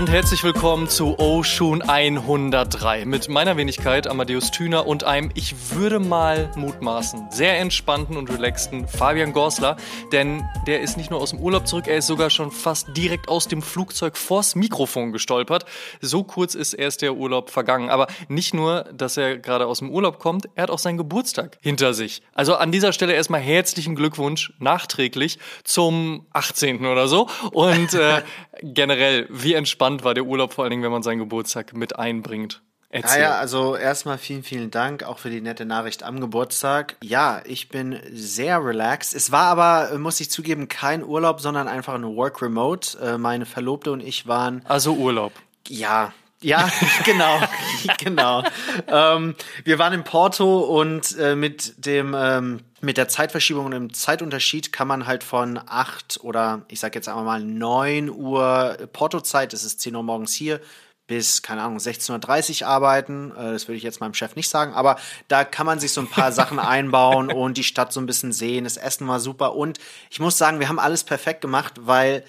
und herzlich willkommen zu Oshun 103 mit meiner Wenigkeit Amadeus Thüner und einem, ich würde mal mutmaßen, sehr entspannten und relaxten Fabian Gorsler, denn der ist nicht nur aus dem Urlaub zurück, er ist sogar schon fast direkt aus dem Flugzeug vors Mikrofon gestolpert. So kurz ist erst der Urlaub vergangen, aber nicht nur, dass er gerade aus dem Urlaub kommt, er hat auch seinen Geburtstag hinter sich. Also an dieser Stelle erstmal herzlichen Glückwunsch nachträglich zum 18. oder so und äh, generell, wie entspannt war der Urlaub, vor allen Dingen, wenn man seinen Geburtstag mit einbringt? Erzähl. Ja, ja, also erstmal vielen, vielen Dank auch für die nette Nachricht am Geburtstag. Ja, ich bin sehr relaxed. Es war aber, muss ich zugeben, kein Urlaub, sondern einfach ein Work Remote. Äh, meine Verlobte und ich waren. Also Urlaub. Ja, ja, genau, genau. ähm, wir waren in Porto und äh, mit dem ähm, mit der Zeitverschiebung und dem Zeitunterschied kann man halt von acht oder ich sag jetzt einmal mal neun Uhr Porto-Zeit, das ist zehn Uhr morgens hier, bis, keine Ahnung, 16.30 Uhr arbeiten. Äh, das würde ich jetzt meinem Chef nicht sagen, aber da kann man sich so ein paar Sachen einbauen und die Stadt so ein bisschen sehen. Das Essen war super und ich muss sagen, wir haben alles perfekt gemacht, weil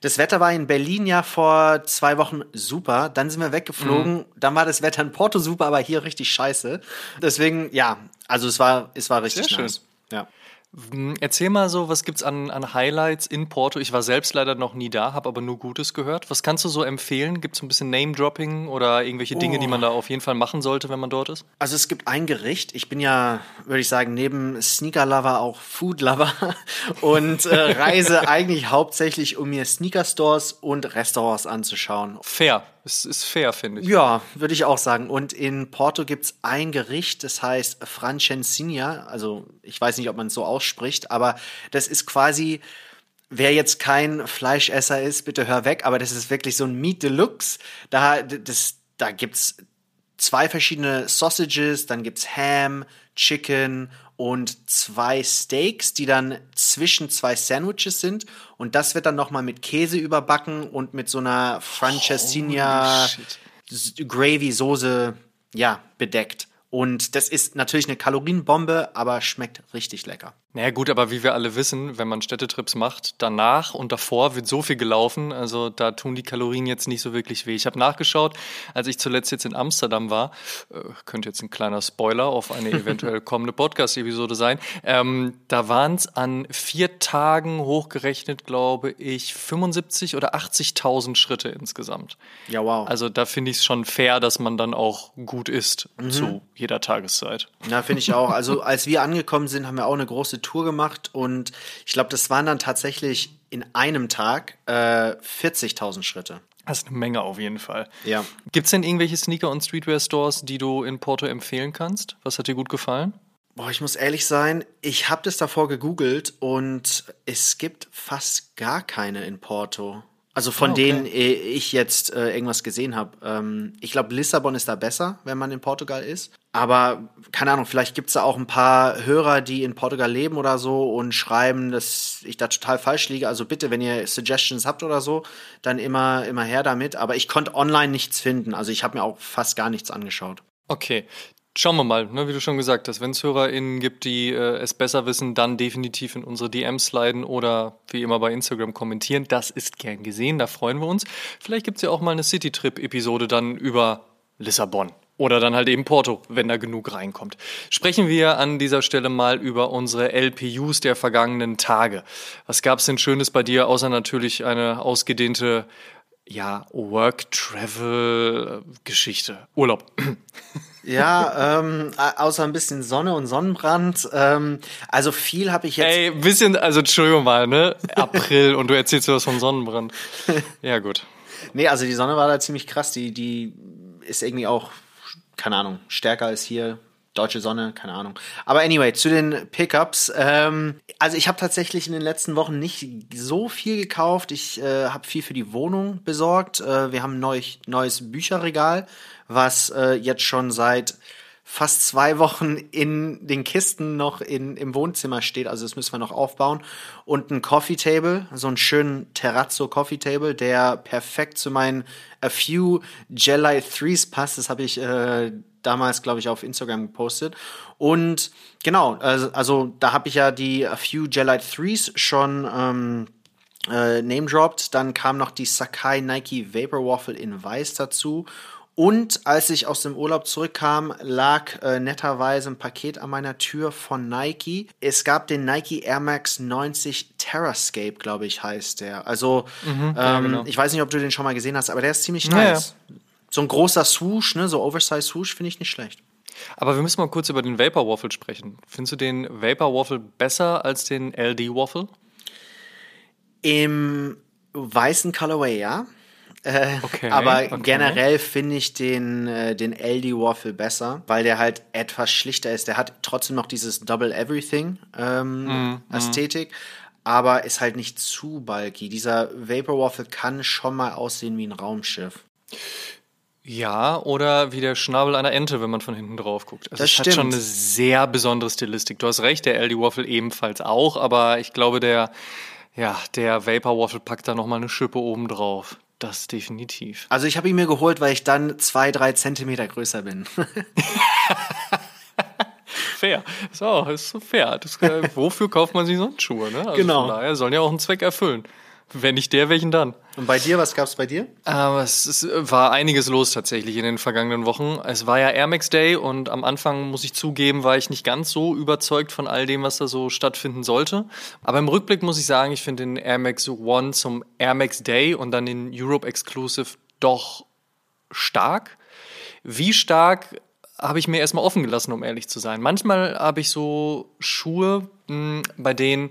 das Wetter war in Berlin ja vor zwei Wochen super. Dann sind wir weggeflogen. Mhm. Dann war das Wetter in Porto super, aber hier richtig scheiße. Deswegen, ja, also es war, es war richtig Sehr nice. Schön. Ja. Hm, erzähl mal so, was gibt's an, an Highlights in Porto? Ich war selbst leider noch nie da, habe aber nur Gutes gehört. Was kannst du so empfehlen? Gibt es ein bisschen Name-Dropping oder irgendwelche Dinge, oh. die man da auf jeden Fall machen sollte, wenn man dort ist? Also es gibt ein Gericht. Ich bin ja, würde ich sagen, neben Sneaker-Lover auch Food-Lover und äh, reise eigentlich hauptsächlich, um mir Sneaker-Stores und Restaurants anzuschauen. Fair. Es ist fair, finde ich. Ja, würde ich auch sagen. Und in Porto gibt es ein Gericht, das heißt Francesinha. Also ich weiß nicht, ob man es so ausspricht, aber das ist quasi, wer jetzt kein Fleischesser ist, bitte hör weg, aber das ist wirklich so ein Meat Deluxe. Da, da gibt's zwei verschiedene Sausages, dann gibt's Ham, Chicken und zwei Steaks, die dann zwischen zwei Sandwiches sind. Und das wird dann nochmal mit Käse überbacken und mit so einer Francesinha Gravy Soße, ja, bedeckt. Und das ist natürlich eine Kalorienbombe, aber schmeckt richtig lecker. Naja gut, aber wie wir alle wissen, wenn man Städtetrips macht, danach und davor wird so viel gelaufen, also da tun die Kalorien jetzt nicht so wirklich weh. Ich habe nachgeschaut, als ich zuletzt jetzt in Amsterdam war, äh, könnte jetzt ein kleiner Spoiler auf eine eventuell kommende Podcast-Episode sein, ähm, da waren es an vier Tagen hochgerechnet, glaube ich, 75 oder 80.000 Schritte insgesamt. Ja, wow. Also da finde ich es schon fair, dass man dann auch gut isst mhm. zu jeder Tageszeit. Ja, finde ich auch. Also als wir angekommen sind, haben wir auch eine große Tour gemacht und ich glaube, das waren dann tatsächlich in einem Tag äh, 40.000 Schritte. Das ist eine Menge auf jeden Fall. Ja. Gibt es denn irgendwelche Sneaker- und Streetwear-Stores, die du in Porto empfehlen kannst? Was hat dir gut gefallen? Boah, ich muss ehrlich sein, ich habe das davor gegoogelt und es gibt fast gar keine in Porto. Also von oh, okay. denen äh, ich jetzt äh, irgendwas gesehen habe. Ähm, ich glaube, Lissabon ist da besser, wenn man in Portugal ist. Aber keine Ahnung, vielleicht gibt's da auch ein paar Hörer, die in Portugal leben oder so und schreiben, dass ich da total falsch liege. Also bitte, wenn ihr Suggestions habt oder so, dann immer, immer her damit. Aber ich konnte online nichts finden. Also ich habe mir auch fast gar nichts angeschaut. Okay, Schauen wir mal, ne, wie du schon gesagt hast, wenn es HörerInnen gibt, die äh, es besser wissen, dann definitiv in unsere DMs sliden oder wie immer bei Instagram kommentieren. Das ist gern gesehen, da freuen wir uns. Vielleicht gibt es ja auch mal eine City-Trip-Episode dann über Lissabon. Oder dann halt eben Porto, wenn da genug reinkommt. Sprechen wir an dieser Stelle mal über unsere LPUs der vergangenen Tage. Was gab es denn Schönes bei dir, außer natürlich eine ausgedehnte ja, Work-Travel-Geschichte? Urlaub. Ja, ähm, außer ein bisschen Sonne und Sonnenbrand. Ähm, also viel habe ich jetzt. Ey, bisschen, also Entschuldigung mal, ne? April und du erzählst was vom Sonnenbrand. Ja, gut. Nee, also die Sonne war da ziemlich krass. Die, die ist irgendwie auch, keine Ahnung, stärker als hier. Deutsche Sonne, keine Ahnung. Aber anyway, zu den Pickups. Ähm, also ich habe tatsächlich in den letzten Wochen nicht so viel gekauft. Ich äh, habe viel für die Wohnung besorgt. Äh, wir haben ein neu, neues Bücherregal was äh, jetzt schon seit fast zwei Wochen in den Kisten noch in, im Wohnzimmer steht. Also das müssen wir noch aufbauen. Und ein Coffee Table, so einen schönen Terrazzo Coffee Table, der perfekt zu meinen A Few Jelly Threes passt. Das habe ich äh, damals, glaube ich, auf Instagram gepostet. Und genau, also, also da habe ich ja die A Few Jelly Threes schon ähm, äh, name dropped. Dann kam noch die Sakai Nike Vapor Waffle in Weiß dazu. Und als ich aus dem Urlaub zurückkam, lag äh, netterweise ein Paket an meiner Tür von Nike. Es gab den Nike Air Max 90 Terrascape, glaube ich, heißt der. Also, mhm, ja, ähm, genau. ich weiß nicht, ob du den schon mal gesehen hast, aber der ist ziemlich nice. Ja, ja. So ein großer Swoosh, ne, so Oversize Swoosh, finde ich nicht schlecht. Aber wir müssen mal kurz über den Vapor Waffle sprechen. Findest du den Vapor Waffle besser als den LD Waffle? Im weißen Colorway, ja. Äh, okay, aber okay. generell finde ich den, äh, den LD Waffle besser, weil der halt etwas schlichter ist. Der hat trotzdem noch dieses Double Everything ähm, mm, Ästhetik, mm. aber ist halt nicht zu bulky. Dieser Vapor Waffle kann schon mal aussehen wie ein Raumschiff. Ja, oder wie der Schnabel einer Ente, wenn man von hinten drauf guckt. Also das es stimmt. hat schon eine sehr besondere Stilistik. Du hast recht, der LD Waffle ebenfalls auch, aber ich glaube, der, ja, der Vapor Waffle packt da nochmal eine Schippe oben drauf. Das definitiv. Also ich habe ihn mir geholt, weil ich dann zwei, drei Zentimeter größer bin. fair. So, ist so fair. Das, äh, wofür kauft man sich sonst Schuhe? Ne? Also genau. Von daher sollen ja auch einen Zweck erfüllen. Wenn nicht der, welchen dann? Und bei dir, was gab es bei dir? Ähm, es, es, war einiges los tatsächlich in den vergangenen Wochen. Es war ja Air Max Day und am Anfang, muss ich zugeben, war ich nicht ganz so überzeugt von all dem, was da so stattfinden sollte. Aber im Rückblick muss ich sagen, ich finde den Air Max One zum Air Max Day und dann den Europe Exclusive doch stark. Wie stark habe ich mir erstmal offen gelassen, um ehrlich zu sein. Manchmal habe ich so Schuhe, hm, bei denen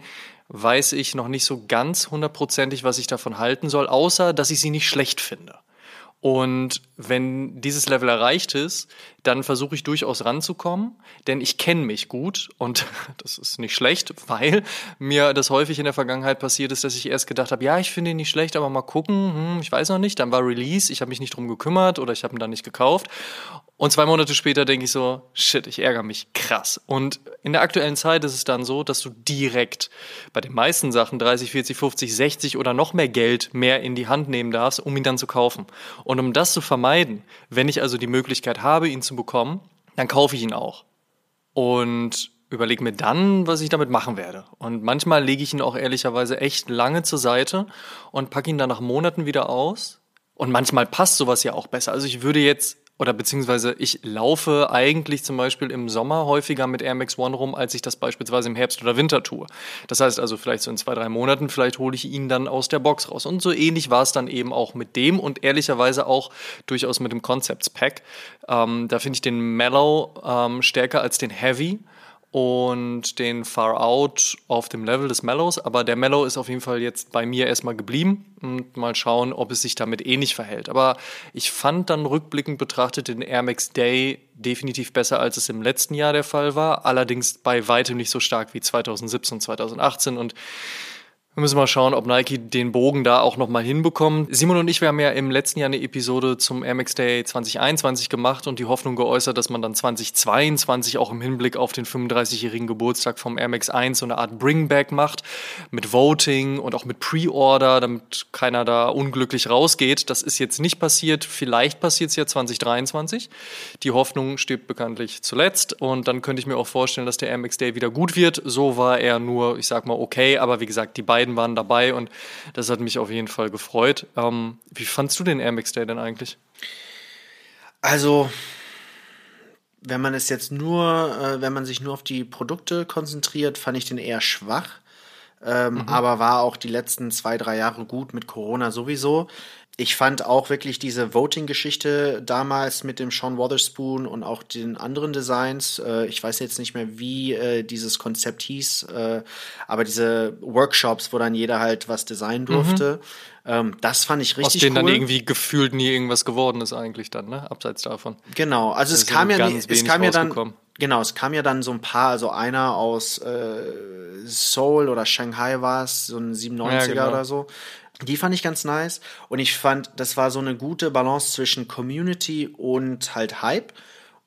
weiß ich noch nicht so ganz hundertprozentig, was ich davon halten soll, außer dass ich sie nicht schlecht finde. Und wenn dieses Level erreicht ist, dann versuche ich durchaus ranzukommen, denn ich kenne mich gut und das ist nicht schlecht, weil mir das häufig in der Vergangenheit passiert ist, dass ich erst gedacht habe, ja, ich finde ihn nicht schlecht, aber mal gucken, hm, ich weiß noch nicht, dann war Release, ich habe mich nicht drum gekümmert oder ich habe ihn dann nicht gekauft und zwei Monate später denke ich so, shit, ich ärgere mich krass. Und in der aktuellen Zeit ist es dann so, dass du direkt bei den meisten Sachen 30, 40, 50, 60 oder noch mehr Geld mehr in die Hand nehmen darfst, um ihn dann zu kaufen. Und um das zu vermeiden, wenn ich also die Möglichkeit habe, ihn zu bekommen, dann kaufe ich ihn auch. Und überlege mir dann, was ich damit machen werde. Und manchmal lege ich ihn auch ehrlicherweise echt lange zur Seite und packe ihn dann nach Monaten wieder aus. Und manchmal passt sowas ja auch besser. Also ich würde jetzt oder beziehungsweise ich laufe eigentlich zum Beispiel im Sommer häufiger mit Air Max One rum, als ich das beispielsweise im Herbst oder Winter tue. Das heißt also vielleicht so in zwei, drei Monaten, vielleicht hole ich ihn dann aus der Box raus. Und so ähnlich war es dann eben auch mit dem und ehrlicherweise auch durchaus mit dem Concepts Pack. Ähm, da finde ich den Mellow ähm, stärker als den Heavy und den Far Out auf dem Level des Mellows. Aber der Mellow ist auf jeden Fall jetzt bei mir erstmal geblieben und mal schauen, ob es sich damit ähnlich verhält. Aber ich fand dann rückblickend betrachtet den Air Max Day definitiv besser, als es im letzten Jahr der Fall war. Allerdings bei weitem nicht so stark wie 2017, 2018 und wir müssen mal schauen, ob Nike den Bogen da auch nochmal hinbekommt. Simon und ich, wir haben ja im letzten Jahr eine Episode zum Air Max Day 2021 gemacht und die Hoffnung geäußert, dass man dann 2022 auch im Hinblick auf den 35-jährigen Geburtstag vom Air Max 1 so eine Art Bringback macht mit Voting und auch mit Pre-Order, damit keiner da unglücklich rausgeht. Das ist jetzt nicht passiert. Vielleicht passiert es ja 2023. Die Hoffnung stirbt bekanntlich zuletzt und dann könnte ich mir auch vorstellen, dass der Air Max Day wieder gut wird. So war er nur, ich sag mal, okay, aber wie gesagt, die beiden beiden waren dabei und das hat mich auf jeden Fall gefreut. Ähm, wie fandst du den Air Max Day denn eigentlich? Also, wenn man es jetzt nur, äh, wenn man sich nur auf die Produkte konzentriert, fand ich den eher schwach. Ähm, mhm. Aber war auch die letzten zwei, drei Jahre gut mit Corona sowieso. Ich fand auch wirklich diese Voting-Geschichte damals mit dem Sean Wotherspoon und auch den anderen Designs. Äh, ich weiß jetzt nicht mehr, wie äh, dieses Konzept hieß, äh, aber diese Workshops, wo dann jeder halt was designen durfte. Mhm. Ähm, das fand ich richtig Aus denen cool. dann irgendwie gefühlt nie irgendwas geworden ist eigentlich dann, ne? Abseits davon. Genau, also es kam ja, es kam ja dann, genau, es kam ja dann so ein paar, also einer aus äh, Seoul oder Shanghai war es, so ein 97er ja, genau. oder so. Die fand ich ganz nice und ich fand, das war so eine gute Balance zwischen Community und halt Hype.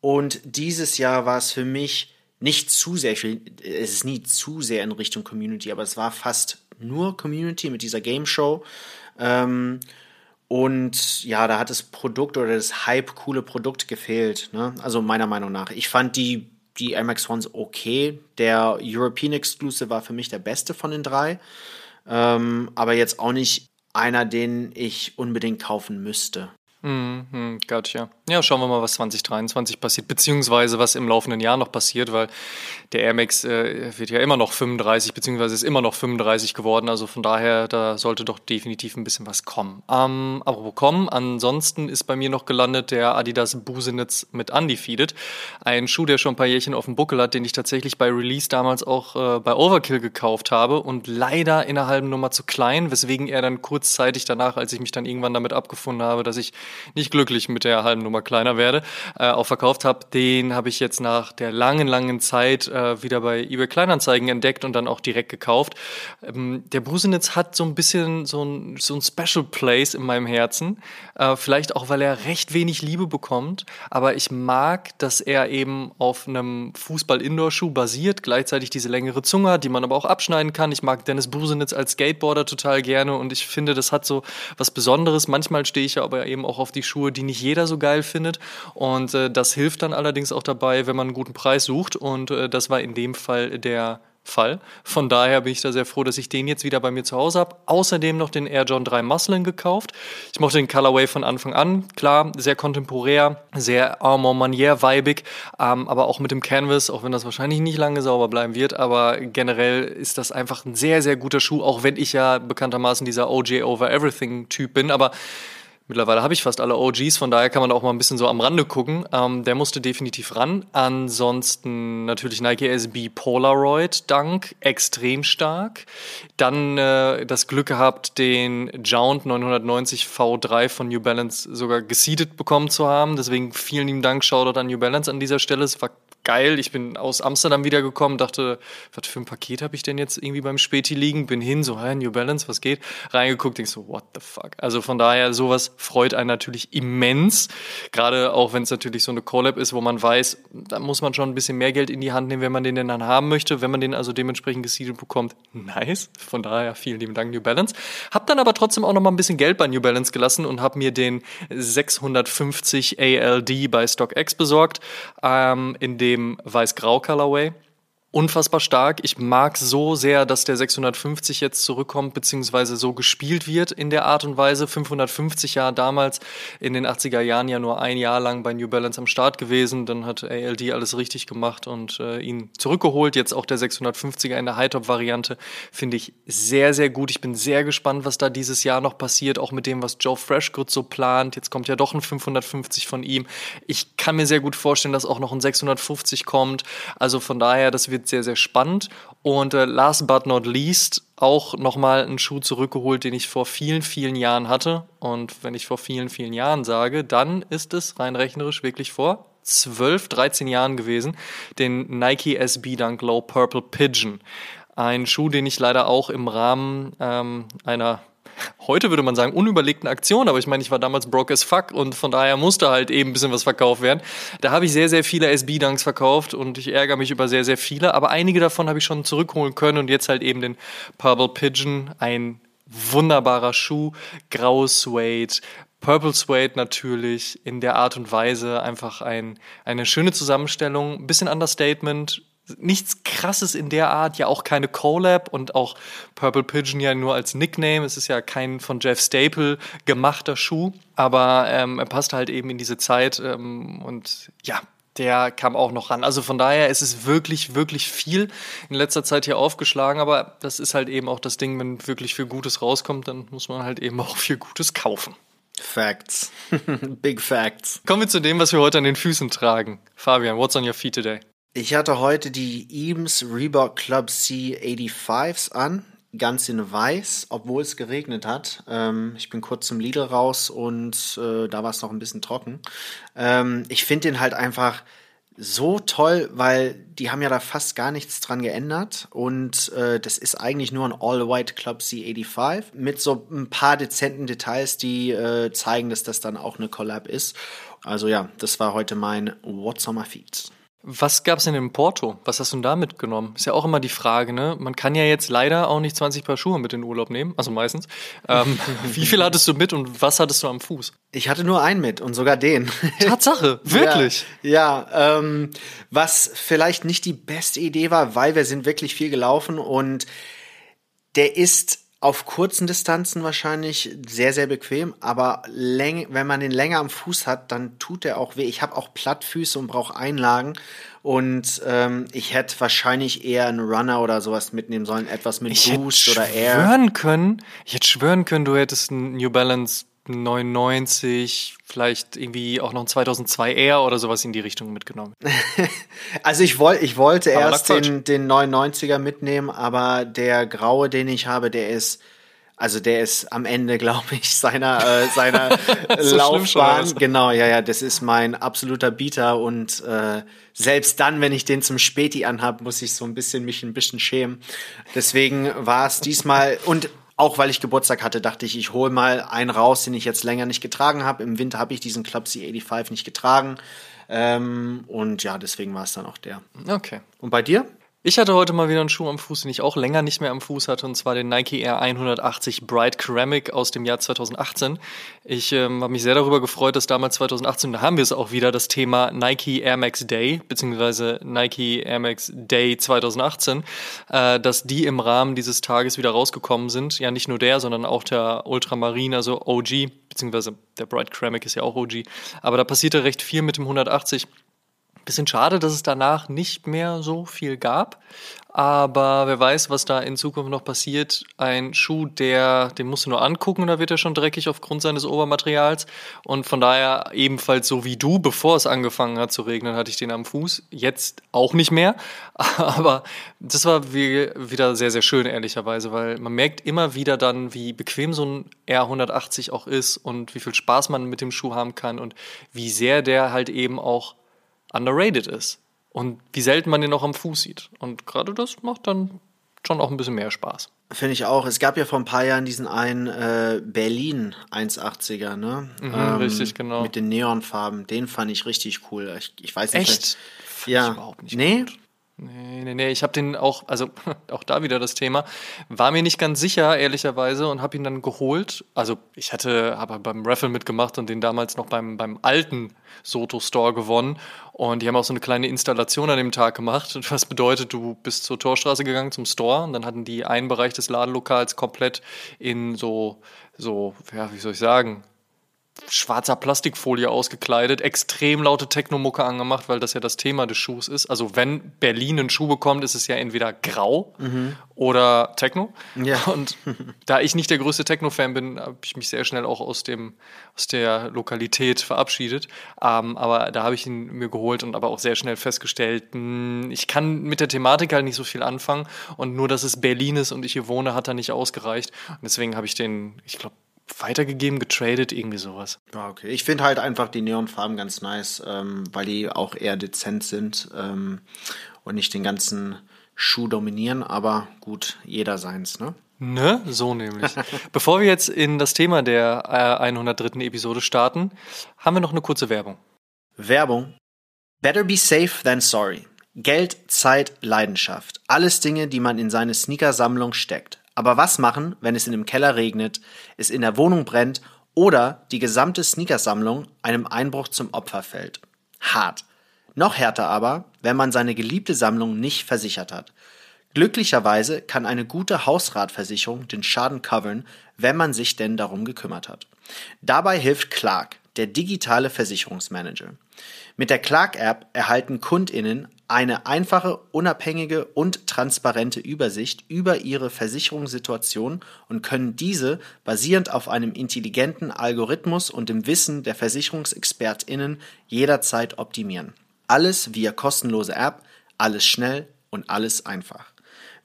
Und dieses Jahr war es für mich nicht zu sehr, es ist nie zu sehr in Richtung Community, aber es war fast nur Community mit dieser Game Show. Ähm, und ja, da hat das Produkt oder das Hype coole Produkt gefehlt. Ne? Also meiner Meinung nach. Ich fand die, die Max Ones okay. Der European Exclusive war für mich der beste von den drei. Ähm, aber jetzt auch nicht einer, den ich unbedingt kaufen müsste. Mhm, gotcha. Ja, schauen wir mal, was 2023 passiert, beziehungsweise was im laufenden Jahr noch passiert, weil der Air Max äh, wird ja immer noch 35, beziehungsweise ist immer noch 35 geworden. Also von daher, da sollte doch definitiv ein bisschen was kommen. Ähm, wo kommen? Ansonsten ist bei mir noch gelandet der Adidas Busenitz mit Undefeated. Ein Schuh, der schon ein paar Jährchen auf dem Buckel hat, den ich tatsächlich bei Release damals auch äh, bei Overkill gekauft habe und leider in einer halben Nummer zu klein, weswegen er dann kurzzeitig danach, als ich mich dann irgendwann damit abgefunden habe, dass ich nicht glücklich mit der halben Nummer Nummer kleiner werde, äh, auch verkauft habe, den habe ich jetzt nach der langen, langen Zeit äh, wieder bei eBay Kleinanzeigen entdeckt und dann auch direkt gekauft. Ähm, der Busenitz hat so ein bisschen so ein, so ein Special Place in meinem Herzen. Äh, vielleicht auch, weil er recht wenig Liebe bekommt, aber ich mag, dass er eben auf einem Fußball-Indoor-Schuh basiert, gleichzeitig diese längere Zunge hat, die man aber auch abschneiden kann. Ich mag Dennis Busenitz als Skateboarder total gerne und ich finde, das hat so was Besonderes. Manchmal stehe ich aber eben auch auf die Schuhe, die nicht jeder so geil findet. Und äh, das hilft dann allerdings auch dabei, wenn man einen guten Preis sucht. Und äh, das war in dem Fall der Fall. Von daher bin ich da sehr froh, dass ich den jetzt wieder bei mir zu Hause habe. Außerdem noch den Air John 3 Muslin gekauft. Ich mochte den Colorway von Anfang an. Klar, sehr kontemporär, sehr Armor Manier vibig, ähm, aber auch mit dem Canvas, auch wenn das wahrscheinlich nicht lange sauber bleiben wird. Aber generell ist das einfach ein sehr, sehr guter Schuh, auch wenn ich ja bekanntermaßen dieser OJ Over Everything Typ bin. Aber Mittlerweile habe ich fast alle OGs, von daher kann man auch mal ein bisschen so am Rande gucken. Ähm, der musste definitiv ran. Ansonsten natürlich Nike SB Polaroid Dank, extrem stark. Dann äh, das Glück gehabt, den Jount 990 V3 von New Balance sogar gesiedet bekommen zu haben. Deswegen vielen lieben Dank, Shoutout an New Balance an dieser Stelle. Es war geil. Ich bin aus Amsterdam wiedergekommen, dachte, was für ein Paket habe ich denn jetzt irgendwie beim Späti liegen? Bin hin, so, hey, New Balance, was geht? Reingeguckt, denk so, what the fuck? Also von daher, sowas freut einen natürlich immens. Gerade auch, wenn es natürlich so eine Collab ist, wo man weiß, da muss man schon ein bisschen mehr Geld in die Hand nehmen, wenn man den denn dann haben möchte. Wenn man den also dementsprechend gesiedelt bekommt, nice. Von daher, vielen lieben Dank, New Balance. Hab dann aber trotzdem auch noch mal ein bisschen Geld bei New Balance gelassen und habe mir den 650 ALD bei StockX besorgt, ähm, in dem Weiß-Grau Colorway unfassbar stark. Ich mag so sehr, dass der 650 jetzt zurückkommt, beziehungsweise so gespielt wird in der Art und Weise. 550 Jahre damals in den 80er Jahren ja nur ein Jahr lang bei New Balance am Start gewesen. Dann hat ALD alles richtig gemacht und äh, ihn zurückgeholt. Jetzt auch der 650er in der High-Top-Variante finde ich sehr, sehr gut. Ich bin sehr gespannt, was da dieses Jahr noch passiert, auch mit dem, was Joe Freshgood so plant. Jetzt kommt ja doch ein 550 von ihm. Ich kann mir sehr gut vorstellen, dass auch noch ein 650 kommt. Also von daher, das wird sehr, sehr spannend. Und äh, last but not least auch nochmal einen Schuh zurückgeholt, den ich vor vielen, vielen Jahren hatte. Und wenn ich vor vielen, vielen Jahren sage, dann ist es rein rechnerisch wirklich vor 12, 13 Jahren gewesen, den Nike SB Dunk Low Purple Pigeon. Ein Schuh, den ich leider auch im Rahmen ähm, einer heute würde man sagen, unüberlegten Aktion, aber ich meine, ich war damals broke as fuck und von daher musste halt eben ein bisschen was verkauft werden. Da habe ich sehr, sehr viele SB-Dunks verkauft und ich ärgere mich über sehr, sehr viele, aber einige davon habe ich schon zurückholen können und jetzt halt eben den Purple Pigeon, ein wunderbarer Schuh, graues Suede, Purple Suede natürlich in der Art und Weise einfach ein, eine schöne Zusammenstellung, ein bisschen Understatement, nichts krasses in der Art, ja auch keine Collab und auch Purple Pigeon ja nur als Nickname. Es ist ja kein von Jeff Staple gemachter Schuh, aber ähm, er passt halt eben in diese Zeit ähm, und ja, der kam auch noch ran. Also von daher ist es wirklich, wirklich viel in letzter Zeit hier aufgeschlagen, aber das ist halt eben auch das Ding, wenn wirklich viel Gutes rauskommt, dann muss man halt eben auch viel Gutes kaufen. Facts. Big Facts. Kommen wir zu dem, was wir heute an den Füßen tragen. Fabian, what's on your feet today? Ich hatte heute die Eames Reebok Club C 85s an, ganz in weiß, obwohl es geregnet hat. Ähm, ich bin kurz zum Lidl raus und äh, da war es noch ein bisschen trocken. Ähm, ich finde den halt einfach so toll, weil die haben ja da fast gar nichts dran geändert und äh, das ist eigentlich nur ein All-White Club C85 mit so ein paar dezenten Details, die äh, zeigen, dass das dann auch eine Collab ist. Also ja, das war heute mein What's on my. Was gab es denn in Porto? Was hast du denn da mitgenommen? Ist ja auch immer die Frage, ne? Man kann ja jetzt leider auch nicht 20 Paar Schuhe mit in den Urlaub nehmen, also meistens. Ähm, wie viel hattest du mit und was hattest du am Fuß? Ich hatte nur einen mit und sogar den. Tatsache, wirklich? Ja, ja ähm, was vielleicht nicht die beste Idee war, weil wir sind wirklich viel gelaufen und der ist auf kurzen Distanzen wahrscheinlich sehr, sehr bequem, aber wenn man den länger am Fuß hat, dann tut er auch weh. Ich habe auch Plattfüße und brauche Einlagen. Und ähm, ich hätte wahrscheinlich eher einen Runner oder sowas mitnehmen sollen, etwas mit ich Boost oder Air. Schwören können, ich hätte schwören können, du hättest einen New Balance 99, vielleicht irgendwie auch noch ein 2002R oder sowas in die Richtung mitgenommen. also ich, woll, ich wollte aber erst den, den 99er mitnehmen, aber der graue, den ich habe, der ist also der ist am Ende, glaube ich, seiner äh, seiner so Laufbahn. Genau, ja, ja, das ist mein absoluter Bieter und äh, selbst dann, wenn ich den zum Späti anhab, muss ich so ein bisschen mich ein bisschen schämen. Deswegen war es diesmal und auch weil ich Geburtstag hatte, dachte ich, ich hole mal einen raus, den ich jetzt länger nicht getragen habe. Im Winter habe ich diesen Club C85 nicht getragen. Ähm, und ja, deswegen war es dann auch der. Okay. Und bei dir? Ich hatte heute mal wieder einen Schuh am Fuß, den ich auch länger nicht mehr am Fuß hatte, und zwar den Nike Air 180 Bright Ceramic aus dem Jahr 2018. Ich ähm, habe mich sehr darüber gefreut, dass damals 2018, da haben wir es auch wieder, das Thema Nike Air Max Day, beziehungsweise Nike Air Max Day 2018, äh, dass die im Rahmen dieses Tages wieder rausgekommen sind. Ja, nicht nur der, sondern auch der Ultramarine, also OG, beziehungsweise der Bright Ceramic ist ja auch OG. Aber da passierte recht viel mit dem 180. Bisschen schade, dass es danach nicht mehr so viel gab. Aber wer weiß, was da in Zukunft noch passiert. Ein Schuh, der, den musst du nur angucken, da wird er schon dreckig aufgrund seines Obermaterials. Und von daher ebenfalls so wie du, bevor es angefangen hat zu regnen, hatte ich den am Fuß. Jetzt auch nicht mehr. Aber das war wie, wieder sehr, sehr schön, ehrlicherweise, weil man merkt immer wieder dann, wie bequem so ein R180 auch ist und wie viel Spaß man mit dem Schuh haben kann und wie sehr der halt eben auch underrated ist. Und wie selten man den noch am Fuß sieht. Und gerade das macht dann schon auch ein bisschen mehr Spaß. Finde ich auch. Es gab ja vor ein paar Jahren diesen einen äh, Berlin 180er, ne? Mhm, ähm, richtig, genau. Mit den Neonfarben. Den fand ich richtig cool. Ich, ich weiß nicht. Echt? Ja. überhaupt nicht nee? Gut. Nee, nee, nee, ich habe den auch, also auch da wieder das Thema, war mir nicht ganz sicher, ehrlicherweise, und habe ihn dann geholt. Also ich hatte, habe beim Raffle mitgemacht und den damals noch beim, beim alten Soto Store gewonnen. Und die haben auch so eine kleine Installation an dem Tag gemacht, was bedeutet, du bist zur Torstraße gegangen zum Store und dann hatten die einen Bereich des Ladenlokals komplett in so, so, ja, wie soll ich sagen, schwarzer Plastikfolie ausgekleidet, extrem laute Technomucke angemacht, weil das ja das Thema des Schuhs ist. Also wenn Berlin einen Schuh bekommt, ist es ja entweder grau mhm. oder Techno. Ja. Und da ich nicht der größte Techno-Fan bin, habe ich mich sehr schnell auch aus, dem, aus der Lokalität verabschiedet. Ähm, aber da habe ich ihn mir geholt und aber auch sehr schnell festgestellt, mh, hm, ich kann mit der Thematik halt nicht so viel anfangen und nur, dass es Berlin ist und ich hier wohne, hat da nicht ausgereicht. Und deswegen habe ich den, ich glaube, weitergegeben, getradet, irgendwie sowas. Ja, okay. Ich finde halt einfach die Neonfarben ganz nice, ähm, weil die auch eher dezent sind ähm, und nicht den ganzen Schuh dominieren, aber gut, jeder seins, ne? Ne, so nämlich. Bevor wir jetzt in das Thema der äh, 103. Episode starten, haben wir noch eine kurze Werbung. Werbung. Better be safe than sorry. Geld, Zeit, Leidenschaft. Alles Dinge, die man in seine Sneakersammlung steckt. Aber was machen, wenn es in dem Keller regnet, es in der Wohnung brennt oder die gesamte Sneakersammlung einem Einbruch zum Opfer fällt? Hart. Noch härter aber, wenn man seine geliebte Sammlung nicht versichert hat. Glücklicherweise kann eine gute Hausratversicherung den Schaden covern, wenn man sich denn darum gekümmert hat. Dabei hilft Clark, der digitale Versicherungsmanager. Mit der Clark-App erhalten KundInnen eine einfache, unabhängige und transparente Übersicht über ihre Versicherungssituation und können diese basierend auf einem intelligenten Algorithmus und dem Wissen der Versicherungsexpertinnen jederzeit optimieren. Alles via kostenlose App, alles schnell und alles einfach.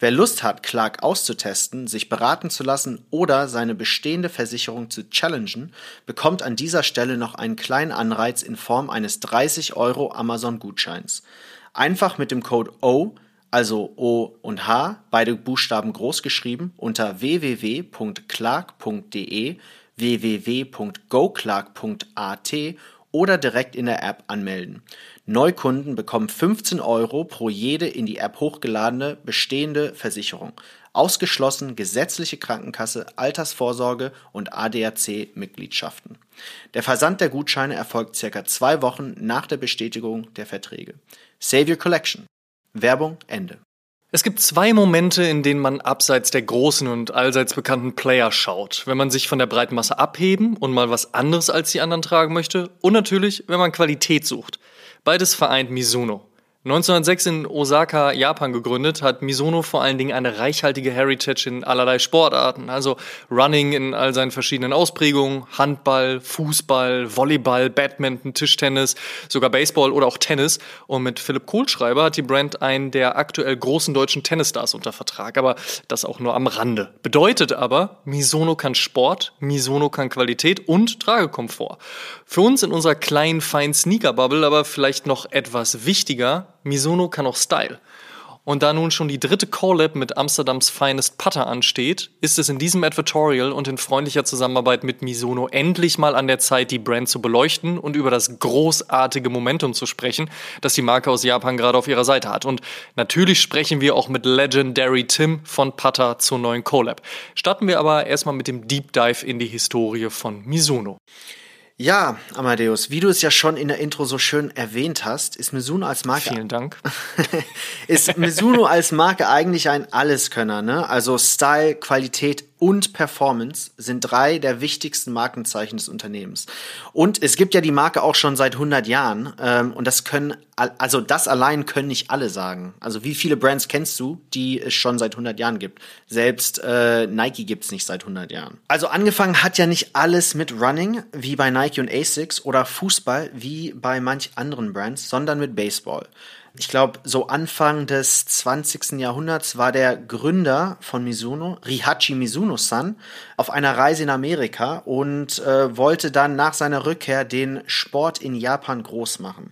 Wer Lust hat, Clark auszutesten, sich beraten zu lassen oder seine bestehende Versicherung zu challengen, bekommt an dieser Stelle noch einen kleinen Anreiz in Form eines 30 Euro Amazon-Gutscheins. Einfach mit dem Code O, also O und H, beide Buchstaben groß geschrieben, unter www.clark.de, www.goclark.at oder direkt in der App anmelden. Neukunden bekommen 15 Euro pro jede in die App hochgeladene bestehende Versicherung. Ausgeschlossen gesetzliche Krankenkasse, Altersvorsorge und ADAC-Mitgliedschaften. Der Versand der Gutscheine erfolgt circa zwei Wochen nach der Bestätigung der Verträge. Save your collection. Werbung Ende. Es gibt zwei Momente, in denen man abseits der großen und allseits bekannten Player schaut. Wenn man sich von der breiten Masse abheben und mal was anderes als die anderen tragen möchte. Und natürlich, wenn man Qualität sucht. Beides vereint Mizuno. 1906 in Osaka, Japan gegründet, hat Misono vor allen Dingen eine reichhaltige Heritage in allerlei Sportarten, also Running in all seinen verschiedenen Ausprägungen, Handball, Fußball, Volleyball, Badminton, Tischtennis, sogar Baseball oder auch Tennis. Und mit Philipp Kohlschreiber hat die Brand einen der aktuell großen deutschen Tennisstars unter Vertrag, aber das auch nur am Rande. Bedeutet aber, Misono kann Sport, Misono kann Qualität und Tragekomfort. Für uns in unserer kleinen, feinen Sneaker-Bubble aber vielleicht noch etwas wichtiger, Misono kann auch Style. Und da nun schon die dritte Collab mit Amsterdams Finest Putter ansteht, ist es in diesem Advertorial und in freundlicher Zusammenarbeit mit Misono endlich mal an der Zeit, die Brand zu beleuchten und über das großartige Momentum zu sprechen, das die Marke aus Japan gerade auf ihrer Seite hat. Und natürlich sprechen wir auch mit Legendary Tim von Putter zur neuen Collab. Starten wir aber erstmal mit dem Deep Dive in die Historie von Misono. Ja, Amadeus, wie du es ja schon in der Intro so schön erwähnt hast, ist Mizuno als Marke. Vielen Dank. ist Mizuno als Marke eigentlich ein Alleskönner, ne? Also Style, Qualität und Performance sind drei der wichtigsten Markenzeichen des Unternehmens. Und es gibt ja die Marke auch schon seit 100 Jahren. Ähm, und das können, also das allein können nicht alle sagen. Also wie viele Brands kennst du, die es schon seit 100 Jahren gibt? Selbst äh, Nike gibt's nicht seit 100 Jahren. Also angefangen hat ja nicht alles mit Running, wie bei Nike und Asics, oder Fußball, wie bei manch anderen Brands, sondern mit Baseball ich glaube, so Anfang des 20. Jahrhunderts war der Gründer von Mizuno, Rihachi Mizuno-san, auf einer Reise in Amerika und äh, wollte dann nach seiner Rückkehr den Sport in Japan groß machen.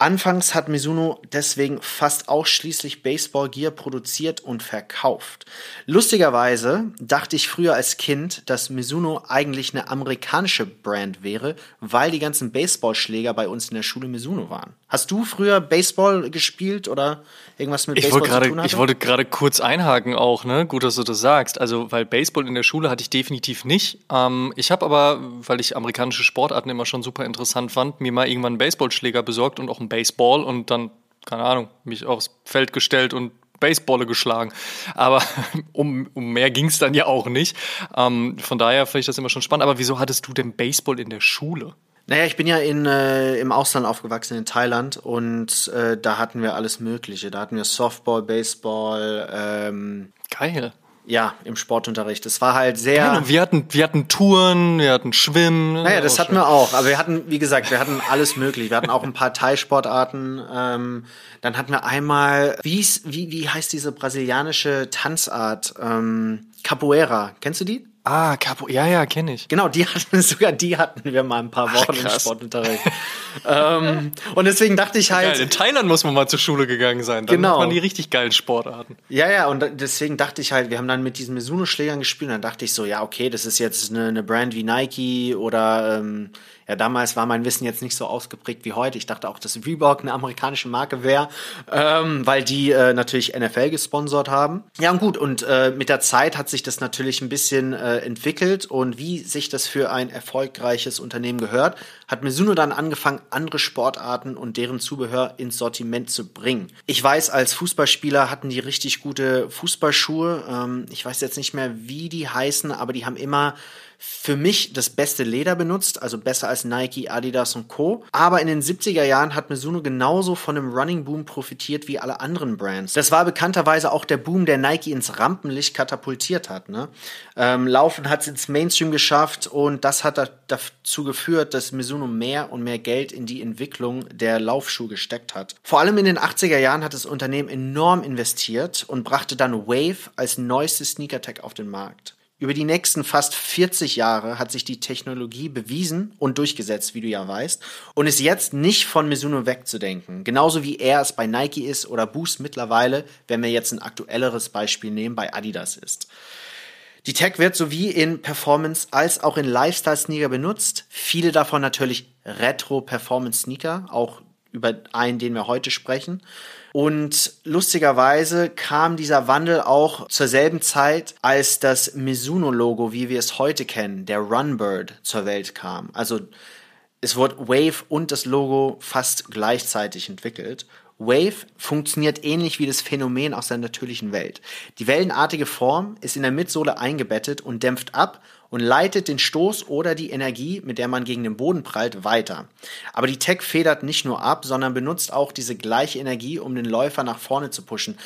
Anfangs hat Mizuno deswegen fast ausschließlich Baseball-Gear produziert und verkauft. Lustigerweise dachte ich früher als Kind, dass Mizuno eigentlich eine amerikanische Brand wäre, weil die ganzen Baseballschläger bei uns in der Schule Mizuno waren. Hast du früher Baseball gespielt oder irgendwas mit ich Baseball grade, zu tun hatte? Ich wollte gerade kurz einhaken auch, ne? Gut, dass du das sagst. Also, weil Baseball in der Schule hatte ich definitiv nicht. Ähm, ich habe aber, weil ich amerikanische Sportarten immer schon super interessant fand, mir mal irgendwann einen Baseballschläger besorgt und auch einen Baseball und dann, keine Ahnung, mich aufs Feld gestellt und Baseballe geschlagen. Aber um, um mehr ging es dann ja auch nicht. Ähm, von daher finde ich das immer schon spannend. Aber wieso hattest du denn Baseball in der Schule? Naja, ich bin ja in, äh, im Ausland aufgewachsen, in Thailand, und äh, da hatten wir alles Mögliche. Da hatten wir Softball, Baseball. Ähm, Geil. Ja, im Sportunterricht. Es war halt sehr. Geil, wir hatten, wir hatten Touren, wir hatten Schwimmen. Naja, das hatten wir auch. Aber wir hatten, wie gesagt, wir hatten alles möglich. Wir hatten auch ein paar Thai-Sportarten. Ähm, dann hatten wir einmal, wie, wie, wie heißt diese brasilianische Tanzart? Ähm, Capoeira. Kennst du die? Ah, Capo, ja, ja, kenne ich. Genau, die hatten sogar die hatten wir mal ein paar Wochen Ach, im Sportunterricht. ähm, und deswegen dachte ich halt. Geil, in Thailand muss man mal zur Schule gegangen sein. Dann genau. man die richtig geilen Sportarten. Ja, ja, und deswegen dachte ich halt, wir haben dann mit diesen Mizuno-Schlägern gespielt und dann dachte ich so, ja, okay, das ist jetzt eine, eine Brand wie Nike oder ähm, ja, damals war mein Wissen jetzt nicht so ausgeprägt wie heute. Ich dachte auch, dass Reebok eine amerikanische Marke wäre, ähm, weil die äh, natürlich NFL gesponsert haben. Ja, und gut, und äh, mit der Zeit hat sich das natürlich ein bisschen äh, entwickelt und wie sich das für ein erfolgreiches Unternehmen gehört, hat Mizuno dann angefangen, andere Sportarten und deren Zubehör ins Sortiment zu bringen. Ich weiß, als Fußballspieler hatten die richtig gute Fußballschuhe. Ähm, ich weiß jetzt nicht mehr, wie die heißen, aber die haben immer für mich das beste Leder benutzt, also besser als Nike, Adidas und Co. Aber in den 70er Jahren hat Mizuno genauso von dem Running Boom profitiert wie alle anderen Brands. Das war bekannterweise auch der Boom, der Nike ins Rampenlicht katapultiert hat. Ne? Ähm, Laufen hat es ins Mainstream geschafft und das hat dazu geführt, dass Mizuno mehr und mehr Geld in die Entwicklung der Laufschuhe gesteckt hat. Vor allem in den 80er Jahren hat das Unternehmen enorm investiert und brachte dann Wave als neuestes Sneaker-Tech auf den Markt. Über die nächsten fast 40 Jahre hat sich die Technologie bewiesen und durchgesetzt, wie du ja weißt, und ist jetzt nicht von Mizuno wegzudenken. Genauso wie er es bei Nike ist oder Boost mittlerweile, wenn wir jetzt ein aktuelleres Beispiel nehmen, bei Adidas ist. Die Tech wird sowie in Performance als auch in Lifestyle-Sneaker benutzt. Viele davon natürlich Retro-Performance-Sneaker, auch über einen, den wir heute sprechen. Und lustigerweise kam dieser Wandel auch zur selben Zeit, als das Mizuno-Logo, wie wir es heute kennen, der Runbird, zur Welt kam. Also es wurde Wave und das Logo fast gleichzeitig entwickelt. Wave funktioniert ähnlich wie das Phänomen aus der natürlichen Welt. Die wellenartige Form ist in der Mitsohle eingebettet und dämpft ab und leitet den Stoß oder die Energie, mit der man gegen den Boden prallt, weiter. Aber die Tech federt nicht nur ab, sondern benutzt auch diese gleiche Energie, um den Läufer nach vorne zu pushen.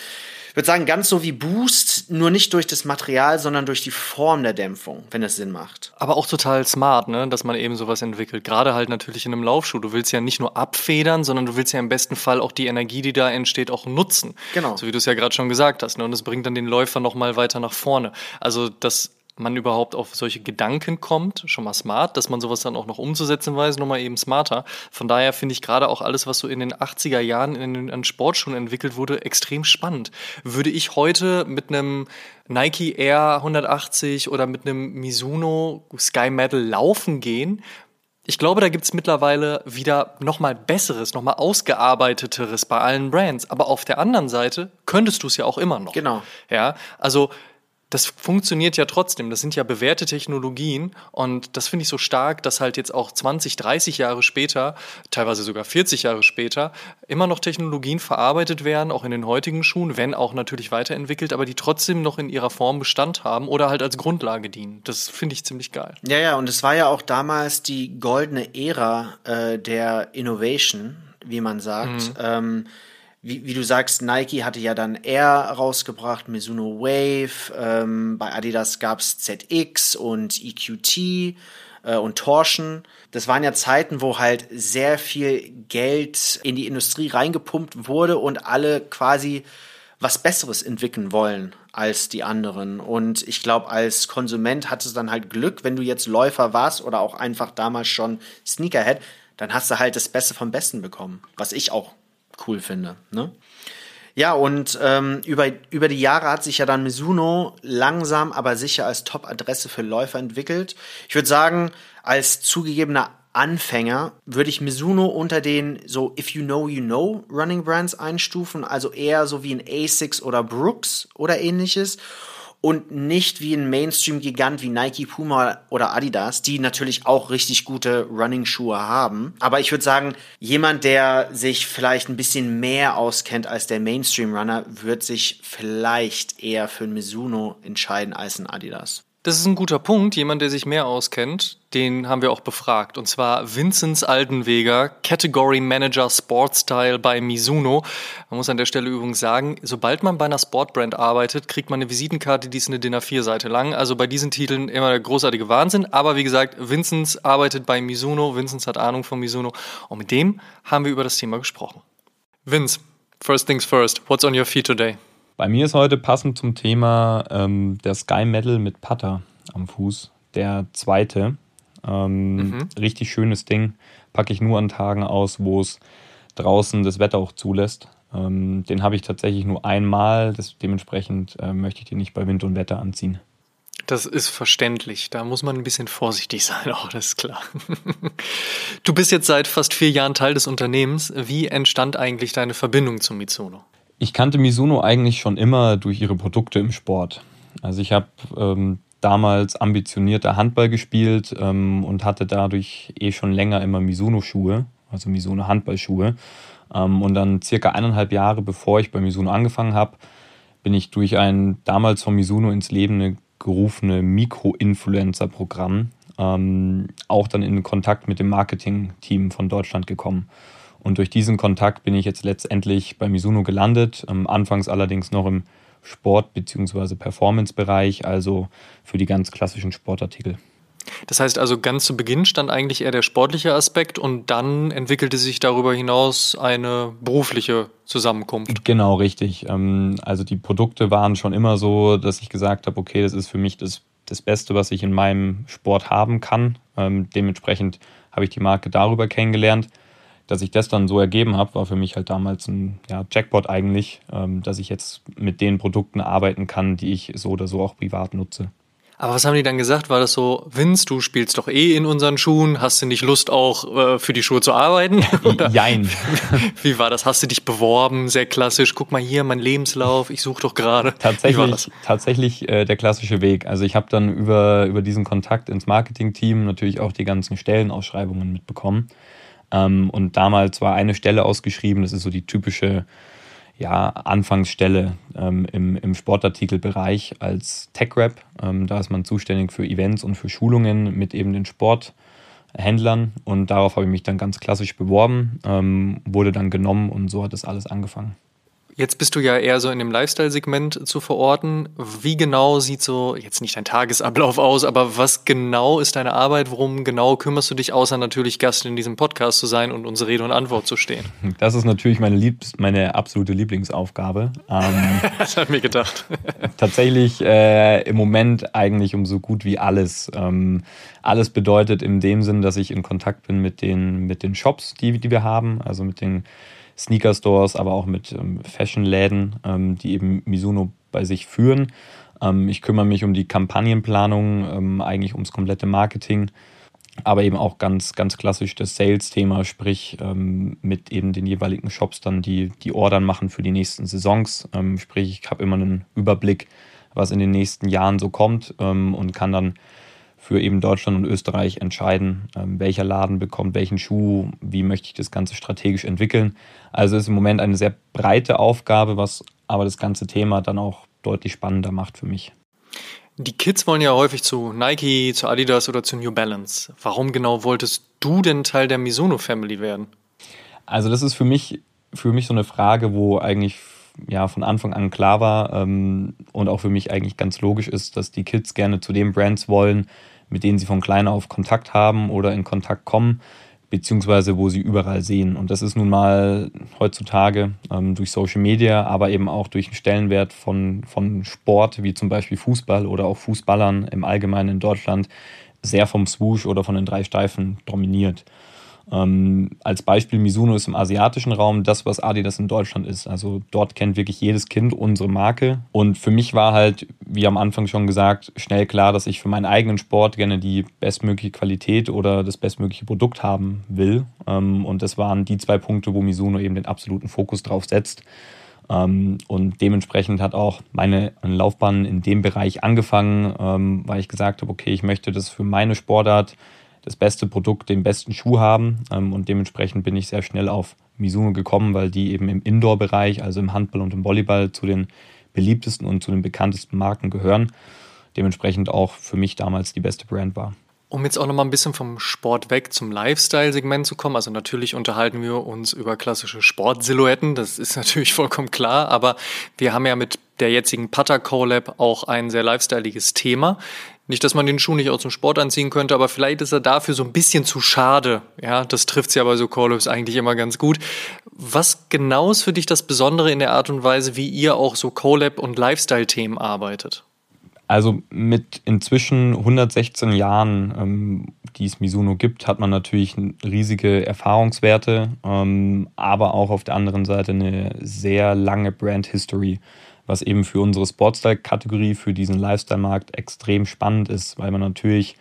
Ich würde sagen, ganz so wie Boost, nur nicht durch das Material, sondern durch die Form der Dämpfung, wenn es Sinn macht. Aber auch total smart, ne, dass man eben sowas entwickelt. Gerade halt natürlich in einem Laufschuh. Du willst ja nicht nur abfedern, sondern du willst ja im besten Fall auch die Energie, die da entsteht, auch nutzen. Genau. So wie du es ja gerade schon gesagt hast. Ne? Und es bringt dann den Läufer nochmal weiter nach vorne. Also das man überhaupt auf solche Gedanken kommt, schon mal smart, dass man sowas dann auch noch umzusetzen weiß, nochmal eben smarter. Von daher finde ich gerade auch alles, was so in den 80er Jahren in den an Sportschuhen entwickelt wurde, extrem spannend. Würde ich heute mit einem Nike Air 180 oder mit einem Mizuno Sky Metal laufen gehen, ich glaube, da gibt's mittlerweile wieder nochmal besseres, nochmal ausgearbeiteteres bei allen Brands. Aber auf der anderen Seite könntest du es ja auch immer noch. Genau. Ja, also das funktioniert ja trotzdem. Das sind ja bewährte Technologien und das finde ich so stark, dass halt jetzt auch 20, 30 Jahre später, teilweise sogar 40 Jahre später, immer noch Technologien verarbeitet werden, auch in den heutigen Schuhen, wenn auch natürlich weiterentwickelt, aber die trotzdem noch in ihrer Form Bestand haben oder halt als Grundlage dienen. Das finde ich ziemlich geil. Ja, ja, und es war ja auch damals die goldene Ära äh, der Innovation, wie man sagt. Mhm. Ähm, wie, wie du sagst, Nike hatte ja dann Air rausgebracht, Mizuno Wave, ähm, bei Adidas gab's ZX und EQT äh, und Torsion. Das waren ja Zeiten, wo halt sehr viel Geld in die Industrie reingepumpt wurde und alle quasi was Besseres entwickeln wollen als die anderen. Und ich glaube, als Konsument hat es dann halt Glück, wenn du jetzt Läufer warst oder auch einfach damals schon Sneakerhead, dann hast du halt das Beste vom Besten bekommen, was ich auch cool finde. Ne? Ja, und ähm, über, über die Jahre hat sich ja dann Mizuno langsam, aber sicher als Top-Adresse für Läufer entwickelt. Ich würde sagen, als zugegebener Anfänger würde ich Mizuno unter den so If You Know You Know Running Brands einstufen, also eher so wie ein Asics oder Brooks oder ähnliches und nicht wie ein Mainstream-Gigant wie Nike, Puma oder Adidas, die natürlich auch richtig gute Running-Schuhe haben. Aber ich würde sagen, jemand, der sich vielleicht ein bisschen mehr auskennt als der Mainstream-Runner, wird sich vielleicht eher für ein Mizuno entscheiden als ein Adidas. Das ist ein guter Punkt. Jemand, der sich mehr auskennt, den haben wir auch befragt. Und zwar Vinzenz Altenweger, Category Manager Sportstyle bei Mizuno. Man muss an der Stelle übrigens sagen, sobald man bei einer Sportbrand arbeitet, kriegt man eine Visitenkarte, die ist eine DIN A4-Seite lang. Also bei diesen Titeln immer der großartige Wahnsinn. Aber wie gesagt, Vinzenz arbeitet bei Mizuno. Vinzenz hat Ahnung von Mizuno. Und mit dem haben wir über das Thema gesprochen. Vince, first things first. What's on your feet today? Bei mir ist heute passend zum Thema ähm, der Sky Medal mit Putter am Fuß. Der zweite. Ähm, mhm. Richtig schönes Ding. Packe ich nur an Tagen aus, wo es draußen das Wetter auch zulässt. Ähm, den habe ich tatsächlich nur einmal. Das, dementsprechend äh, möchte ich den nicht bei Wind und Wetter anziehen. Das ist verständlich. Da muss man ein bisschen vorsichtig sein, auch das ist klar. Du bist jetzt seit fast vier Jahren Teil des Unternehmens. Wie entstand eigentlich deine Verbindung zu Mitsuno? Ich kannte Mizuno eigentlich schon immer durch ihre Produkte im Sport. Also ich habe ähm, damals ambitionierter Handball gespielt ähm, und hatte dadurch eh schon länger immer Mizuno-Schuhe, also Mizuno Handballschuhe. Ähm, und dann circa eineinhalb Jahre bevor ich bei Mizuno angefangen habe, bin ich durch ein damals von Mizuno ins Leben gerufene Mikro-Influencer-Programm ähm, auch dann in Kontakt mit dem Marketing-Team von Deutschland gekommen. Und durch diesen Kontakt bin ich jetzt letztendlich bei Mizuno gelandet, ähm, anfangs allerdings noch im Sport- bzw. Performance-Bereich, also für die ganz klassischen Sportartikel. Das heißt also, ganz zu Beginn stand eigentlich eher der sportliche Aspekt und dann entwickelte sich darüber hinaus eine berufliche Zusammenkunft. Genau, richtig. Ähm, also die Produkte waren schon immer so, dass ich gesagt habe, okay, das ist für mich das, das Beste, was ich in meinem Sport haben kann. Ähm, dementsprechend habe ich die Marke darüber kennengelernt dass ich das dann so ergeben habe, war für mich halt damals ein ja, Jackpot eigentlich, ähm, dass ich jetzt mit den Produkten arbeiten kann, die ich so oder so auch privat nutze. Aber was haben die dann gesagt? War das so, Vince, du spielst doch eh in unseren Schuhen, hast du nicht Lust auch äh, für die Schuhe zu arbeiten? Jein. Wie war das? Hast du dich beworben? Sehr klassisch. Guck mal hier, mein Lebenslauf, ich suche doch gerade. Tatsächlich, tatsächlich äh, der klassische Weg. Also ich habe dann über, über diesen Kontakt ins Marketing-Team natürlich auch die ganzen Stellenausschreibungen mitbekommen. Ähm, und damals war eine Stelle ausgeschrieben, das ist so die typische ja, Anfangsstelle ähm, im, im Sportartikelbereich als Tech-Rap. Ähm, da ist man zuständig für Events und für Schulungen mit eben den Sporthändlern und darauf habe ich mich dann ganz klassisch beworben, ähm, wurde dann genommen und so hat das alles angefangen. Jetzt bist du ja eher so in dem Lifestyle-Segment zu verorten. Wie genau sieht so, jetzt nicht dein Tagesablauf aus, aber was genau ist deine Arbeit? Worum genau kümmerst du dich, außer natürlich Gast in diesem Podcast zu sein und unsere Rede und Antwort zu stehen? Das ist natürlich meine, Liebs-, meine absolute Lieblingsaufgabe. Ähm, das hat mir gedacht. tatsächlich äh, im Moment eigentlich um so gut wie alles. Ähm, alles bedeutet in dem Sinn, dass ich in Kontakt bin mit den, mit den Shops, die, die wir haben, also mit den Sneaker-Stores, aber auch mit ähm, Fashion-Läden, ähm, die eben Mizuno bei sich führen. Ähm, ich kümmere mich um die Kampagnenplanung, ähm, eigentlich ums komplette Marketing, aber eben auch ganz, ganz klassisch das Sales-Thema, sprich ähm, mit eben den jeweiligen Shops dann die, die Ordern machen für die nächsten Saisons. Ähm, sprich, ich habe immer einen Überblick, was in den nächsten Jahren so kommt und kann dann für eben Deutschland und Österreich entscheiden, ähm, welcher Laden bekommt welchen Schuh, wie möchte ich das Ganze strategisch entwickeln. Also ist im Moment eine sehr breite Aufgabe, was aber das ganze Thema dann auch deutlich spannender macht für mich. Die Kids wollen ja häufig zu Nike, zu Adidas oder zu New Balance. Warum genau wolltest du denn Teil der Mizuno Family werden? Also das ist für mich, für mich so eine Frage, wo eigentlich ja von Anfang an klar war ähm, und auch für mich eigentlich ganz logisch ist, dass die Kids gerne zu den Brands wollen, mit denen sie von klein auf Kontakt haben oder in Kontakt kommen, beziehungsweise wo sie überall sehen. Und das ist nun mal heutzutage ähm, durch Social Media, aber eben auch durch den Stellenwert von, von Sport, wie zum Beispiel Fußball oder auch Fußballern im Allgemeinen in Deutschland, sehr vom Swoosh oder von den drei Steifen dominiert. Ähm, als Beispiel, Mizuno ist im asiatischen Raum das, was Adidas in Deutschland ist. Also dort kennt wirklich jedes Kind unsere Marke. Und für mich war halt, wie am Anfang schon gesagt, schnell klar, dass ich für meinen eigenen Sport gerne die bestmögliche Qualität oder das bestmögliche Produkt haben will. Ähm, und das waren die zwei Punkte, wo Mizuno eben den absoluten Fokus drauf setzt. Ähm, und dementsprechend hat auch meine Laufbahn in dem Bereich angefangen, ähm, weil ich gesagt habe, okay, ich möchte das für meine Sportart das beste Produkt, den besten Schuh haben. Ähm, und dementsprechend bin ich sehr schnell auf Mizuno gekommen, weil die eben im Indoor-Bereich, also im Handball und im Volleyball, zu den beliebtesten und zu den bekanntesten Marken gehören. Dementsprechend auch für mich damals die beste Brand war. Um jetzt auch noch mal ein bisschen vom Sport weg zum Lifestyle-Segment zu kommen, also natürlich unterhalten wir uns über klassische Sportsilhouetten, das ist natürlich vollkommen klar, aber wir haben ja mit der jetzigen Putter Collab auch ein sehr lifestyleiges Thema. Nicht, dass man den Schuh nicht auch zum Sport anziehen könnte, aber vielleicht ist er dafür so ein bisschen zu schade. Ja, das trifft's ja bei so Call-Ups eigentlich immer ganz gut. Was genau ist für dich das Besondere in der Art und Weise, wie ihr auch so Collab- und Lifestyle-Themen arbeitet? Also mit inzwischen 116 Jahren, ähm, die es Mizuno gibt, hat man natürlich riesige Erfahrungswerte, ähm, aber auch auf der anderen Seite eine sehr lange Brand History was eben für unsere Sportstyle-Kategorie, für diesen Lifestyle-Markt extrem spannend ist, weil man natürlich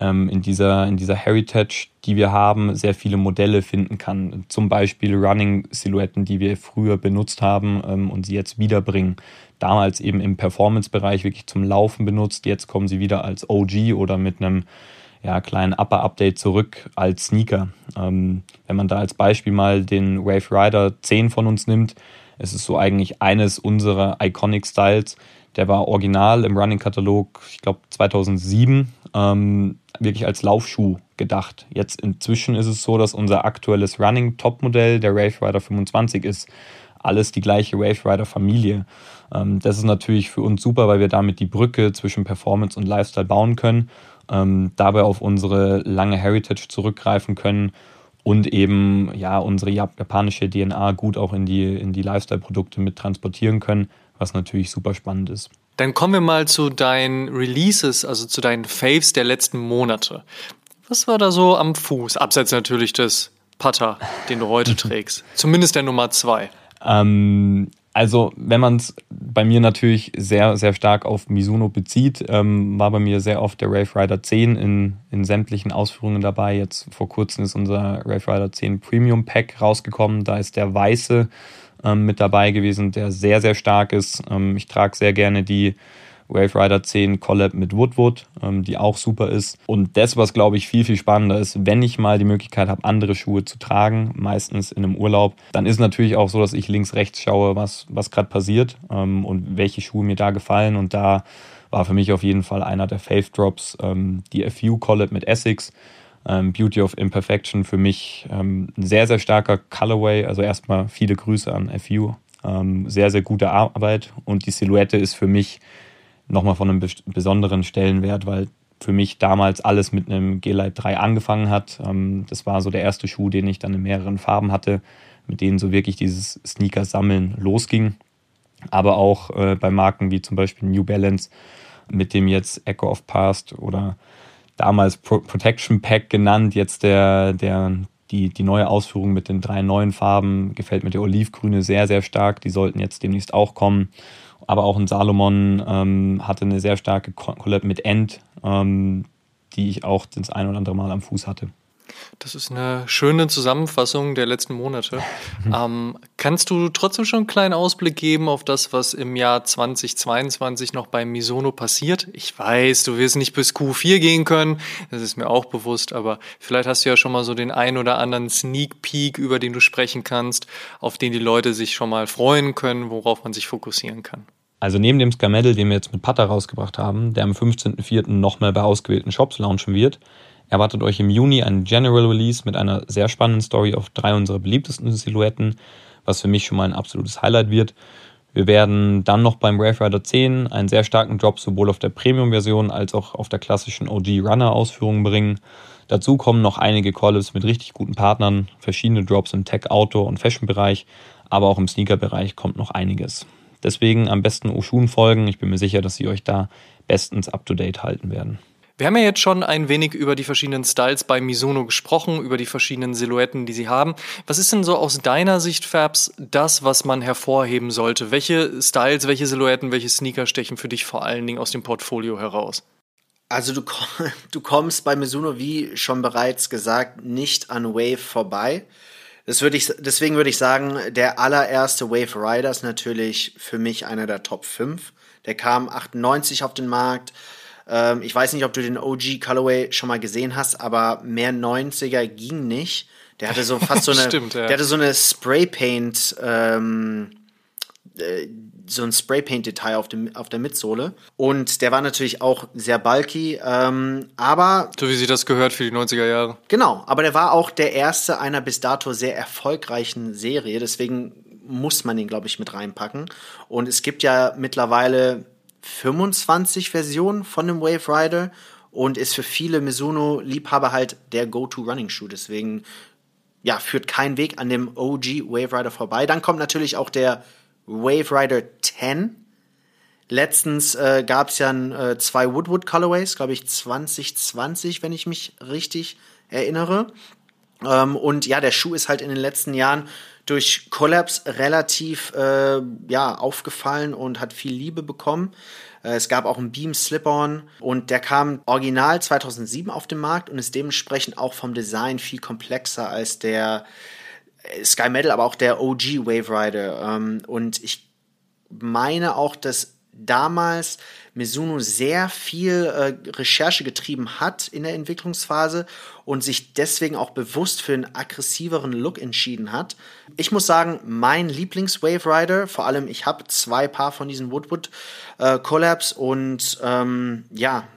ähm, in, dieser, in dieser Heritage, die wir haben, sehr viele Modelle finden kann. Zum Beispiel Running-Silhouetten, die wir früher benutzt haben ähm, und sie jetzt wiederbringen. Damals eben im Performance-Bereich wirklich zum Laufen benutzt. Jetzt kommen sie wieder als OG oder mit einem ja, kleinen Upper-Update zurück als Sneaker. Ähm, wenn man da als Beispiel mal den Wave Rider 10 von uns nimmt, es ist so eigentlich eines unserer Iconic Styles. Der war original im Running-Katalog, ich glaube 2007, ähm, wirklich als Laufschuh gedacht. Jetzt inzwischen ist es so, dass unser aktuelles Running-Top-Modell der Wave Rider 25 ist. Alles die gleiche Wave Rider-Familie. Ähm, das ist natürlich für uns super, weil wir damit die Brücke zwischen Performance und Lifestyle bauen können, ähm, dabei auf unsere lange Heritage zurückgreifen können und eben ja unsere japanische DNA gut auch in die, in die Lifestyle-Produkte mit transportieren können, was natürlich super spannend ist. Dann kommen wir mal zu deinen Releases, also zu deinen Faves der letzten Monate. Was war da so am Fuß? Abseits natürlich des Putter, den du heute trägst. Zumindest der Nummer zwei. Ähm, Also, wenn man es bei mir natürlich sehr, sehr stark auf Mizuno bezieht, ähm, war bei mir sehr oft der Rave Rider 10 in, in sämtlichen Ausführungen dabei. Jetzt vor kurzem ist unser Rave Rider 10 Premium Pack rausgekommen. Da ist der weiße ähm, mit dabei gewesen, der sehr, sehr stark ist. Ähm, ich trage sehr gerne die Wave Rider 10 Collab mit Woodwood, ähm, die auch super ist. Und das, was glaube ich viel, viel spannender ist, wenn ich mal die Möglichkeit habe, andere Schuhe zu tragen, meistens in einem Urlaub, dann ist natürlich auch so, dass ich links, rechts schaue, was, was gerade passiert ähm, und welche Schuhe mir da gefallen. Und da war für mich auf jeden Fall einer der Fave Drops, ähm, die FU Collab mit Essex. Ähm, Beauty of Imperfection für mich ähm, ein sehr, sehr starker Colorway. Also erstmal viele Grüße an FU. Ähm, sehr, sehr gute Arbeit und die Silhouette ist für mich nochmal von einem besonderen Stellenwert, weil für mich damals alles mit einem G-Lite 3 angefangen hat. Ähm, das war so der erste Schuh, den ich dann in mehreren Farben hatte, mit denen so wirklich dieses Sneaker-Sammeln losging. Aber auch äh, bei Marken wie zum Beispiel New Balance, mit dem jetzt Echo of Past oder damals Protection Pack genannt, jetzt der, der, die, die neue Ausführung mit den drei neuen Farben gefällt mir der Olivgrüne sehr, sehr stark. Die sollten jetzt demnächst auch kommen aber auch ein Salomon ähm, hatte eine sehr starke Collab mit End, ähm, die ich auch das ein oder andere Mal am Fuß hatte. Das ist eine schöne Zusammenfassung der letzten Monate. ähm, kannst du trotzdem schon einen kleinen Ausblick geben auf das, was im Jahr 2022 noch bei Misono passiert? Ich weiß, du wirst nicht bis Q4 gehen können, das ist mir auch bewusst, aber vielleicht hast du ja schon mal so den ein oder anderen Sneak Peek, über den du sprechen kannst, auf den die Leute sich schon mal freuen können, worauf man sich fokussieren kann. Also neben dem Skamedel, den wir jetzt mit Putter rausgebracht haben, der am 15.04. nochmal bei ausgewählten Shops launchen wird, erwartet euch im Juni ein General Release mit einer sehr spannenden Story auf drei unserer beliebtesten Silhouetten, was für mich schon mal ein absolutes Highlight wird. Wir werden dann noch beim Wave Rider 10 einen sehr starken Drop sowohl auf der Premium-Version als auch auf der klassischen OG Runner-Ausführung bringen. Dazu kommen noch einige Collabs mit richtig guten Partnern, verschiedene Drops im Tech, Auto und Fashion-Bereich, aber auch im Sneaker-Bereich kommt noch einiges. Deswegen am besten Oshun folgen. Ich bin mir sicher, dass sie euch da bestens up-to-date halten werden. Wir haben ja jetzt schon ein wenig über die verschiedenen Styles bei Misono gesprochen, über die verschiedenen Silhouetten, die sie haben. Was ist denn so aus deiner Sicht, Fabs, das, was man hervorheben sollte? Welche Styles, welche Silhouetten, welche Sneaker stechen für dich vor allen Dingen aus dem Portfolio heraus? Also du, du kommst bei Mizuno, wie schon bereits gesagt, nicht an Wave vorbei. Das würde ich, deswegen würde ich sagen, der allererste Wave Rider ist natürlich für mich einer der Top 5. Der kam 98 auf den Markt. Ähm, ich weiß nicht, ob du den OG Colorway schon mal gesehen hast, aber mehr 90er ging nicht. Der hatte so fast so eine, Stimmt, ja. der hatte so eine Spraypaint, ähm, äh, so ein Spraypaint-Detail auf, auf der Mitsohle. Und der war natürlich auch sehr bulky, ähm, aber. So wie sie das gehört für die 90er Jahre. Genau, aber der war auch der erste einer bis dato sehr erfolgreichen Serie. Deswegen muss man ihn, glaube ich, mit reinpacken. Und es gibt ja mittlerweile 25 Versionen von dem Wave Rider und ist für viele Mizuno-Liebhaber halt der Go-To-Running-Schuh. Deswegen ja, führt kein Weg an dem OG Wave Rider vorbei. Dann kommt natürlich auch der Wave Rider 10. Letztens äh, gab es ja äh, zwei Woodwood Colorways, glaube ich 2020, wenn ich mich richtig erinnere. Ähm, und ja, der Schuh ist halt in den letzten Jahren durch Collabs relativ äh, ja, aufgefallen und hat viel Liebe bekommen. Äh, es gab auch einen Beam Slip-On und der kam original 2007 auf den Markt und ist dementsprechend auch vom Design viel komplexer als der Sky Metal, aber auch der OG Wave Rider. Ähm, und ich meine auch, dass damals Mizuno sehr viel äh, Recherche getrieben hat in der Entwicklungsphase und sich deswegen auch bewusst für einen aggressiveren Look entschieden hat. Ich muss sagen, mein Lieblings-Wave Rider, vor allem ich habe zwei Paar von diesen Woodwood äh, Collabs und ähm, ja,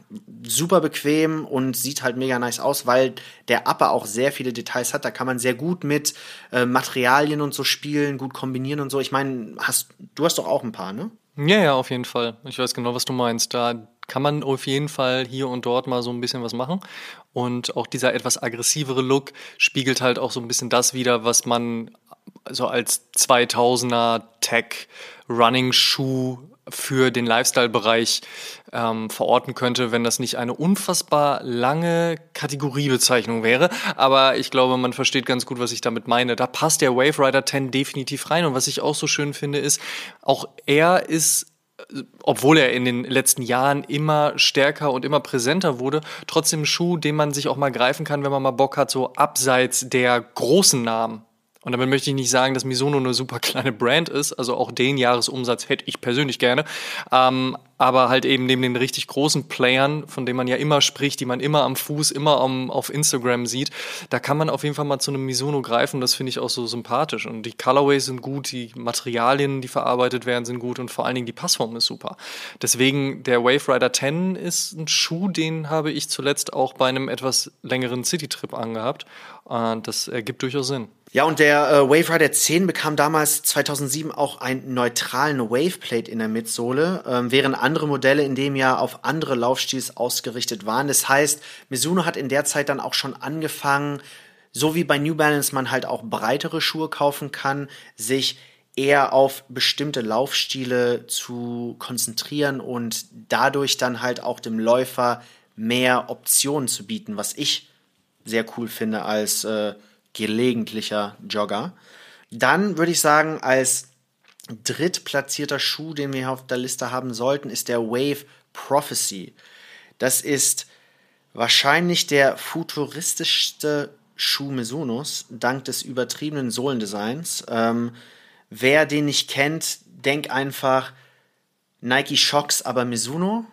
super bequem und sieht halt mega nice aus, weil der Upper auch sehr viele Details hat. Da kann man sehr gut mit äh, Materialien und so spielen, gut kombinieren und so. Ich meine, hast du hast doch auch ein paar, ne? Ja, ja, auf jeden Fall. Ich weiß genau, was du meinst. Da kann man auf jeden Fall hier und dort mal so ein bisschen was machen. Und auch dieser etwas aggressivere Look spiegelt halt auch so ein bisschen das wieder, was man so als 2000er Tech Running Shoe für den Lifestyle-Bereich ähm, verorten könnte, wenn das nicht eine unfassbar lange Kategoriebezeichnung wäre. Aber ich glaube, man versteht ganz gut, was ich damit meine. Da passt der Wave Rider 10 definitiv rein. Und was ich auch so schön finde, ist, auch er ist obwohl er in den letzten Jahren immer stärker und immer präsenter wurde, trotzdem ein Schuh, den man sich auch mal greifen kann, wenn man mal Bock hat, so abseits der großen Namen und damit möchte ich nicht sagen, dass Misono eine super kleine Brand ist. Also auch den Jahresumsatz hätte ich persönlich gerne. Ähm, aber halt eben neben den richtig großen Playern, von denen man ja immer spricht, die man immer am Fuß, immer am, auf Instagram sieht, da kann man auf jeden Fall mal zu einem Misono greifen. Das finde ich auch so sympathisch. Und die Colorways sind gut, die Materialien, die verarbeitet werden, sind gut und vor allen Dingen die Passform ist super. Deswegen der Wave Rider 10 ist ein Schuh, den habe ich zuletzt auch bei einem etwas längeren City-Trip angehabt. Und das ergibt durchaus Sinn. Ja, und der äh, Wave Rider 10 bekam damals 2007 auch einen neutralen Waveplate in der Mitsohle, ähm, während andere Modelle in dem Jahr auf andere Laufstils ausgerichtet waren. Das heißt, Mizuno hat in der Zeit dann auch schon angefangen, so wie bei New Balance man halt auch breitere Schuhe kaufen kann, sich eher auf bestimmte Laufstile zu konzentrieren und dadurch dann halt auch dem Läufer mehr Optionen zu bieten, was ich sehr cool finde als äh, gelegentlicher Jogger. Dann würde ich sagen, als drittplatzierter Schuh, den wir auf der Liste haben sollten, ist der Wave Prophecy. Das ist wahrscheinlich der futuristischste Schuh Mizunos, dank des übertriebenen Sohlendesigns. Ähm, wer den nicht kennt, denk einfach Nike Shocks, aber Mizuno.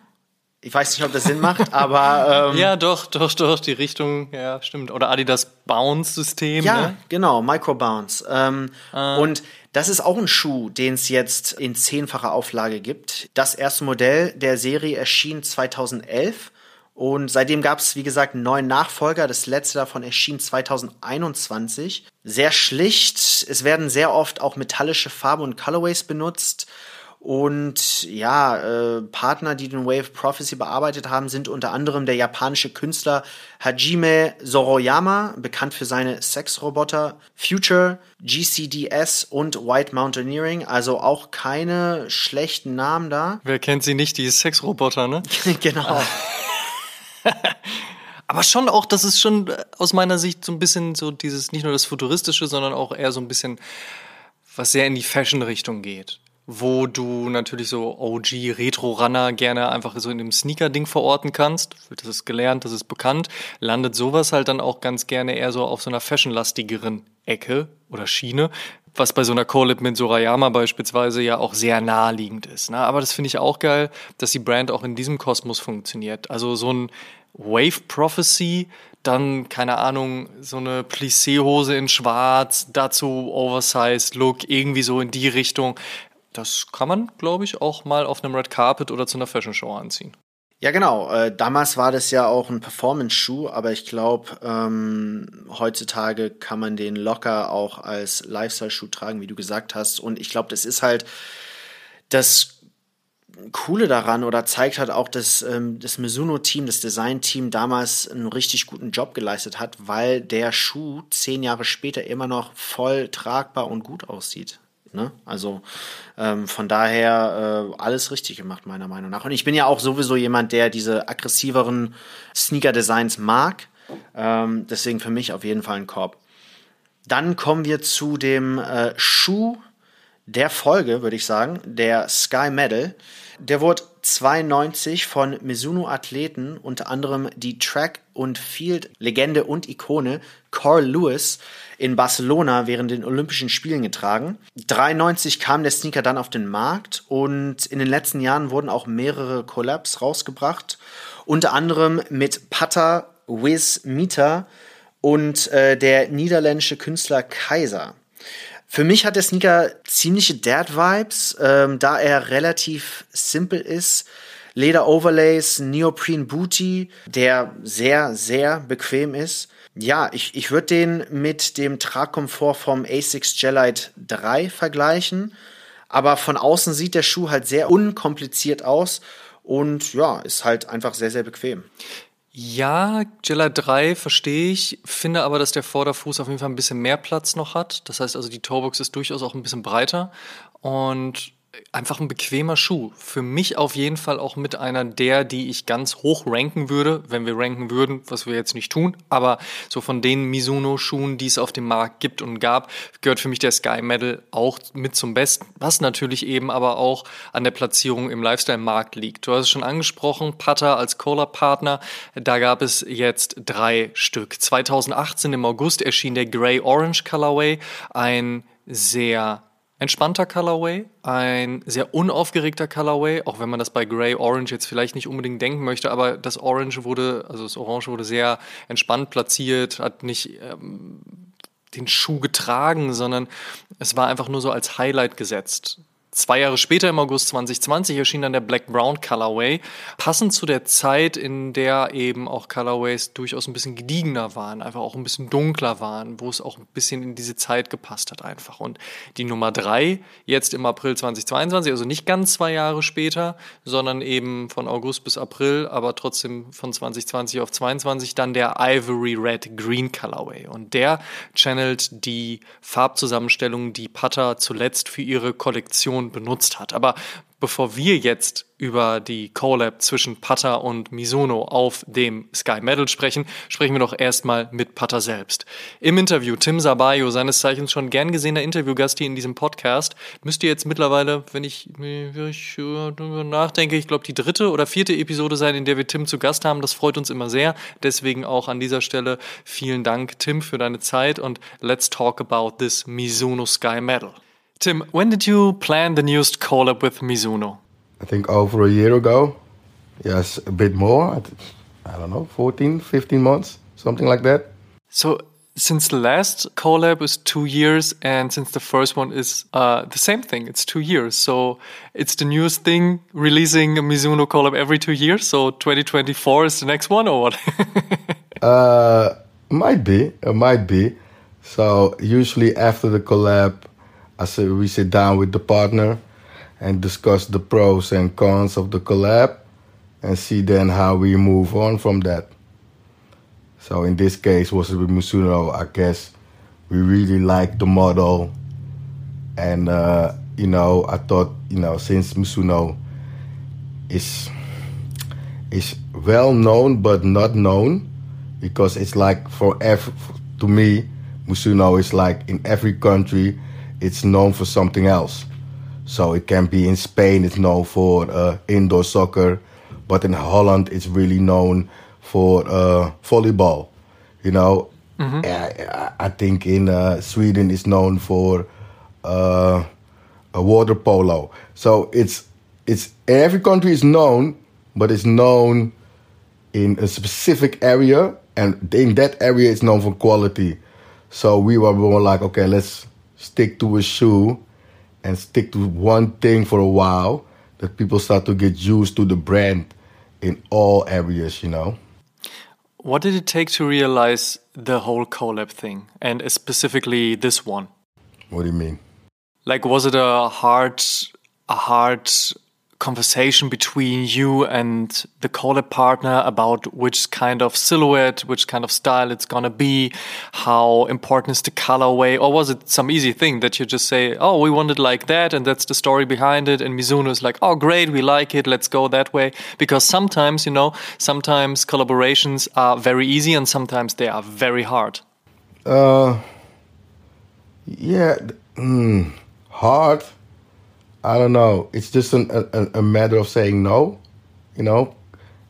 Ich weiß nicht, ob das Sinn macht, aber. Ähm, ja, doch, doch, doch, die Richtung, ja, stimmt. Oder Adidas Bounce-System. Ja, ne? genau, Micro Bounce. Ähm, ah. Und das ist auch ein Schuh, den es jetzt in zehnfacher Auflage gibt. Das erste Modell der Serie erschien 2011 und seitdem gab es, wie gesagt, einen neuen Nachfolger. Das letzte davon erschien 2021. Sehr schlicht. Es werden sehr oft auch metallische Farben und Colorways benutzt. Und ja, äh, Partner, die den Wave Prophecy bearbeitet haben, sind unter anderem der japanische Künstler Hajime Soroyama, bekannt für seine Sexroboter, Future, GCDS und White Mountaineering. Also auch keine schlechten Namen da. Wer kennt sie nicht, die Sexroboter, ne? genau. Aber schon auch, das ist schon äh, aus meiner Sicht so ein bisschen so dieses, nicht nur das Futuristische, sondern auch eher so ein bisschen, was sehr in die Fashion-Richtung geht wo du natürlich so OG Retro Runner gerne einfach so in dem Sneaker Ding verorten kannst. Das ist gelernt, das ist bekannt. Landet sowas halt dann auch ganz gerne eher so auf so einer fashionlastigeren Ecke oder Schiene, was bei so einer Collab mit Sorayama beispielsweise ja auch sehr naheliegend ist. Ne? Aber das finde ich auch geil, dass die Brand auch in diesem Kosmos funktioniert. Also so ein Wave Prophecy, dann, keine Ahnung, so eine Plissé-Hose in schwarz, dazu Oversized Look, irgendwie so in die Richtung. Das kann man, glaube ich, auch mal auf einem Red Carpet oder zu einer Fashion Show anziehen. Ja, genau. Äh, damals war das ja auch ein Performance-Schuh, aber ich glaube, ähm, heutzutage kann man den locker auch als Lifestyle-Schuh tragen, wie du gesagt hast. Und ich glaube, das ist halt das Coole daran oder zeigt halt auch, dass ähm, das Mizuno-Team, das Design-Team damals einen richtig guten Job geleistet hat, weil der Schuh zehn Jahre später immer noch voll tragbar und gut aussieht. Ne? Also ähm, von daher äh, alles richtig gemacht, meiner Meinung nach. Und ich bin ja auch sowieso jemand, der diese aggressiveren Sneaker-Designs mag. Ähm, deswegen für mich auf jeden Fall ein Korb. Dann kommen wir zu dem äh, Schuh der Folge, würde ich sagen, der Sky Medal. Der wurde 92 von Mizuno Athleten, unter anderem die Track- und Field-Legende und Ikone Carl Lewis in Barcelona während den Olympischen Spielen getragen. 93 kam der Sneaker dann auf den Markt und in den letzten Jahren wurden auch mehrere Collabs rausgebracht, unter anderem mit Pata, Wiz Mita und äh, der niederländische Künstler Kaiser. Für mich hat der Sneaker ziemliche Dad-Vibes, ähm, da er relativ simpel ist. Leder Overlays, Neoprene Booty, der sehr, sehr bequem ist. Ja, ich, ich würde den mit dem Tragkomfort vom Asics Gelite 3 vergleichen. Aber von außen sieht der Schuh halt sehr unkompliziert aus und ja, ist halt einfach sehr, sehr bequem. Ja, Jella 3 verstehe ich, finde aber, dass der Vorderfuß auf jeden Fall ein bisschen mehr Platz noch hat. Das heißt also, die Toebox ist durchaus auch ein bisschen breiter. Und einfach ein bequemer Schuh. Für mich auf jeden Fall auch mit einer der, die ich ganz hoch ranken würde, wenn wir ranken würden, was wir jetzt nicht tun. Aber so von den Mizuno-Schuhen, die es auf dem Markt gibt und gab, gehört für mich der Sky Medal auch mit zum Besten. Was natürlich eben aber auch an der Platzierung im Lifestyle-Markt liegt. Du hast es schon angesprochen, Pata als Cola-Partner. Da gab es jetzt drei Stück. 2018 im August erschien der Grey Orange Colorway, ein sehr entspannter Colorway, ein sehr unaufgeregter Colorway, auch wenn man das bei Grey Orange jetzt vielleicht nicht unbedingt denken möchte, aber das Orange wurde, also das Orange wurde sehr entspannt platziert, hat nicht ähm, den Schuh getragen, sondern es war einfach nur so als Highlight gesetzt. Zwei Jahre später, im August 2020, erschien dann der Black Brown Colorway, passend zu der Zeit, in der eben auch Colorways durchaus ein bisschen gediegener waren, einfach auch ein bisschen dunkler waren, wo es auch ein bisschen in diese Zeit gepasst hat einfach. Und die Nummer drei, jetzt im April 2022, also nicht ganz zwei Jahre später, sondern eben von August bis April, aber trotzdem von 2020 auf 22, dann der Ivory Red Green Colorway. Und der channelt die Farbzusammenstellung, die Putter zuletzt für ihre Kollektion Person benutzt hat. Aber bevor wir jetzt über die Collab zwischen Pata und Misono auf dem Sky Medal sprechen, sprechen wir doch erstmal mit Pata selbst. Im Interview Tim Sabayo, seines Zeichens schon gern gesehener Interviewgast hier in diesem Podcast, müsste jetzt mittlerweile, wenn ich, darüber nachdenke, ich glaube die dritte oder vierte Episode sein, in der wir Tim zu Gast haben. Das freut uns immer sehr. Deswegen auch an dieser Stelle vielen Dank, Tim, für deine Zeit und let's talk about this Mizuno Sky Medal. Tim, when did you plan the newest collab with Mizuno? I think over a year ago. Yes, a bit more. I don't know, 14, 15 months, something like that. So, since the last collab is two years, and since the first one is uh, the same thing, it's two years. So, it's the newest thing releasing a Mizuno collab every two years. So, 2024 is the next one, or what? uh, might be, it might be. So, usually after the collab, I said we sit down with the partner and discuss the pros and cons of the collab and see then how we move on from that. So in this case was with Musuno, I guess we really liked the model and uh, you know, I thought, you know, since Musuno is is well known but not known because it's like for every, to me Musuno is like in every country it's known for something else. So it can be in Spain, it's known for uh, indoor soccer, but in Holland, it's really known for uh, volleyball. You know, mm-hmm. I, I, think in uh, Sweden, it's known for uh, a water polo. So it's it's every country is known, but it's known in a specific area, and in that area, it's known for quality. So we were more like, okay, let's stick to a shoe and stick to one thing for a while that people start to get used to the brand in all areas, you know. What did it take to realize the whole collab thing and specifically this one? What do you mean? Like was it a hard a hard conversation between you and the collab partner about which kind of silhouette, which kind of style it's gonna be, how important is the colorway, or was it some easy thing that you just say, oh, we want it like that, and that's the story behind it, and Mizuno is like, oh, great, we like it, let's go that way, because sometimes, you know, sometimes collaborations are very easy and sometimes they are very hard. Uh, yeah, mm, hard I don't know. It's just an, a, a matter of saying no. You know,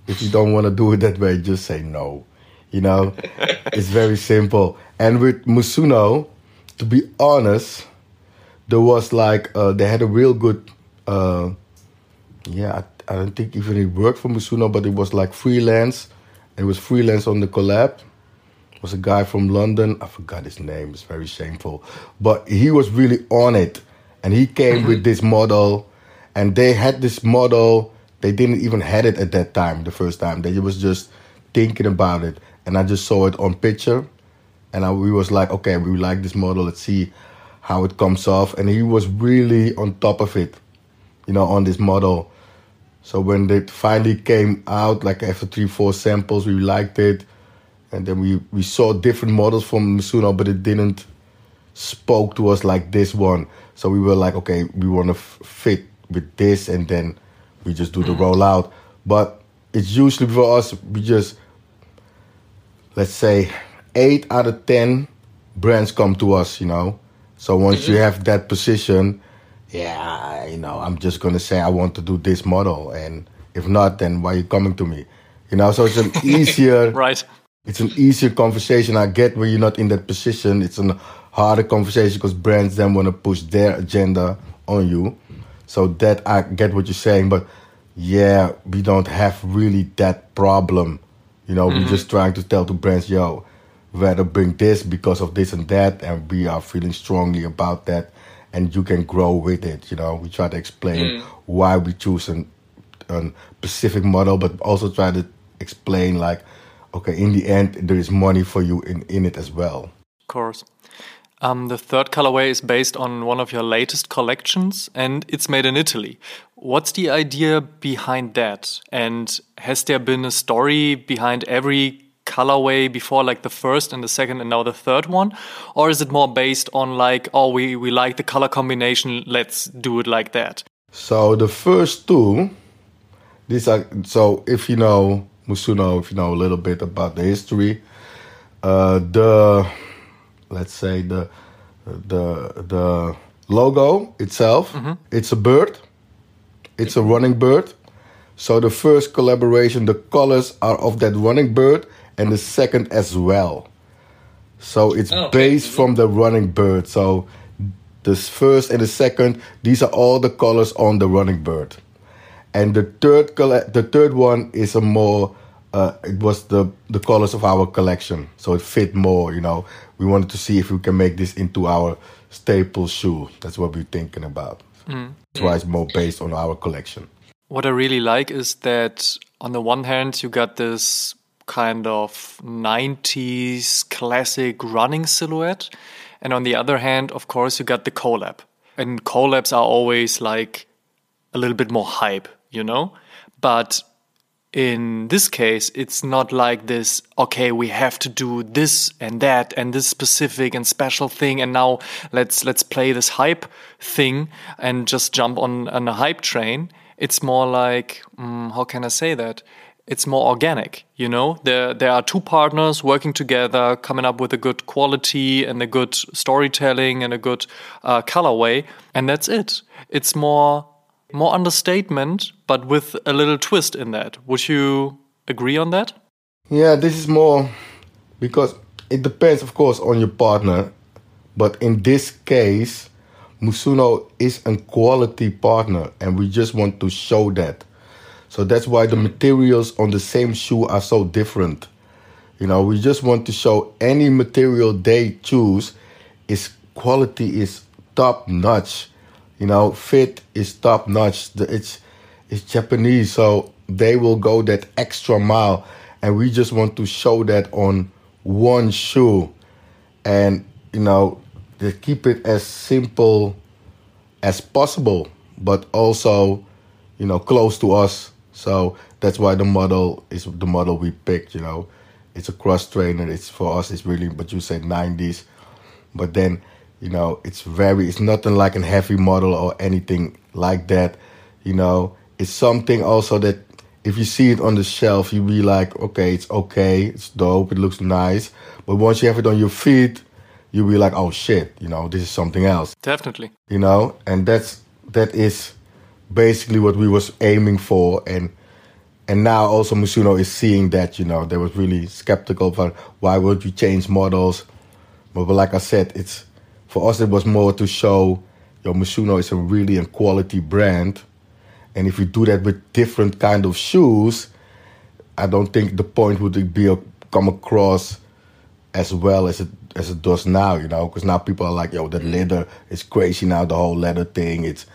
if you don't want to do it that way, just say no. You know, it's very simple. And with Musuno, to be honest, there was like uh, they had a real good. Uh, yeah, I, I don't think even it worked for Musuno, but it was like freelance. It was freelance on the collab. It was a guy from London. I forgot his name. It's very shameful, but he was really on it and he came mm-hmm. with this model, and they had this model. They didn't even had it at that time. The first time they was just thinking about it, and I just saw it on picture, and I, we was like, okay, we like this model. Let's see how it comes off. And he was really on top of it, you know, on this model. So when it finally came out, like after three, four samples, we liked it, and then we we saw different models from Misuno, but it didn't spoke to us like this one. So we were like, okay, we want to f- fit with this, and then we just do the mm. rollout. But it's usually for us, we just let's say eight out of ten brands come to us, you know. So once you mm-hmm. have that position, yeah, you know, I'm just gonna say I want to do this model, and if not, then why are you coming to me? You know, so it's an easier, Right. it's an easier conversation. I get when you're not in that position. It's a harder conversation because brands then want to push their agenda on you. So that I get what you're saying, but yeah, we don't have really that problem. You know, we're mm-hmm. just trying to tell to brands, yo, rather bring this because of this and that, and we are feeling strongly about that, and you can grow with it. You know, we try to explain mm. why we choose an, an specific model, but also try to explain like, okay, in the end, there is money for you in, in it as well. Of course. Um, the third colorway is based on one of your latest collections and it's made in Italy. What's the idea behind that? And has there been a story behind every colorway before, like the first and the second and now the third one? Or is it more based on, like, oh, we, we like the color combination, let's do it like that? So the first two, these are so if you know Musuno, if you know a little bit about the history, uh, the let's say the the the logo itself, mm-hmm. it's a bird, it's a running bird. So the first collaboration, the colors are of that running bird, and the second as well. So it's Oh, okay. based from the running bird. So the first and the second, these are all the colors on the running bird. And the third the third one is a more uh, it was the the colors of our collection, so it fit more. You know, we wanted to see if we can make this into our staple shoe. That's what we're thinking about. That's why it's more based on our collection. What I really like is that on the one hand, you got this kind of 90s classic running silhouette. And on the other hand, of course, you got the collab. And collabs are always like a little bit more hype, you know? But in this case, it's not like this, okay, we have to do this and that and this specific and special thing and now let's let's play this hype thing and just jump on, on a hype train. It's more like mm, how can I say that? It's more organic, you know. There there are two partners working together, coming up with a good quality and a good storytelling and a good uh, colorway, and that's it. It's more more understatement, but with a little twist in that. Would you agree on that? Yeah, this is more because it depends, of course, on your partner. But in this case, Musuno is a quality partner, and we just want to show that. So that's why the materials on the same shoe are so different. You know, we just want to show any material they choose is quality is top notch. You know, fit is top notch. It's it's Japanese, so they will go that extra mile, and we just want to show that on one shoe, and you know, they keep it as simple as possible, but also, you know, close to us. So that's why the model is the model we picked. You know, it's a cross trainer. It's for us. It's really, but you said '90s, but then, you know, it's very. It's nothing like a heavy model or anything like that. You know, it's something also that if you see it on the shelf, you be like, okay, it's okay, it's dope, it looks nice. But once you have it on your feet, you be like, oh shit, you know, this is something else Definitely. you know and that's that is basically what we was aiming for and and now also Musuno is seeing that you know they was really skeptical about why would we change models but, but like I said it's for us it was more to show yo Musuno is a really a quality brand and if you do that with different kind of shoes I don't think the point would be a, come across as well as it as it does now, you know, because now people are like, yo, the leather is crazy now. The whole leather thing, it's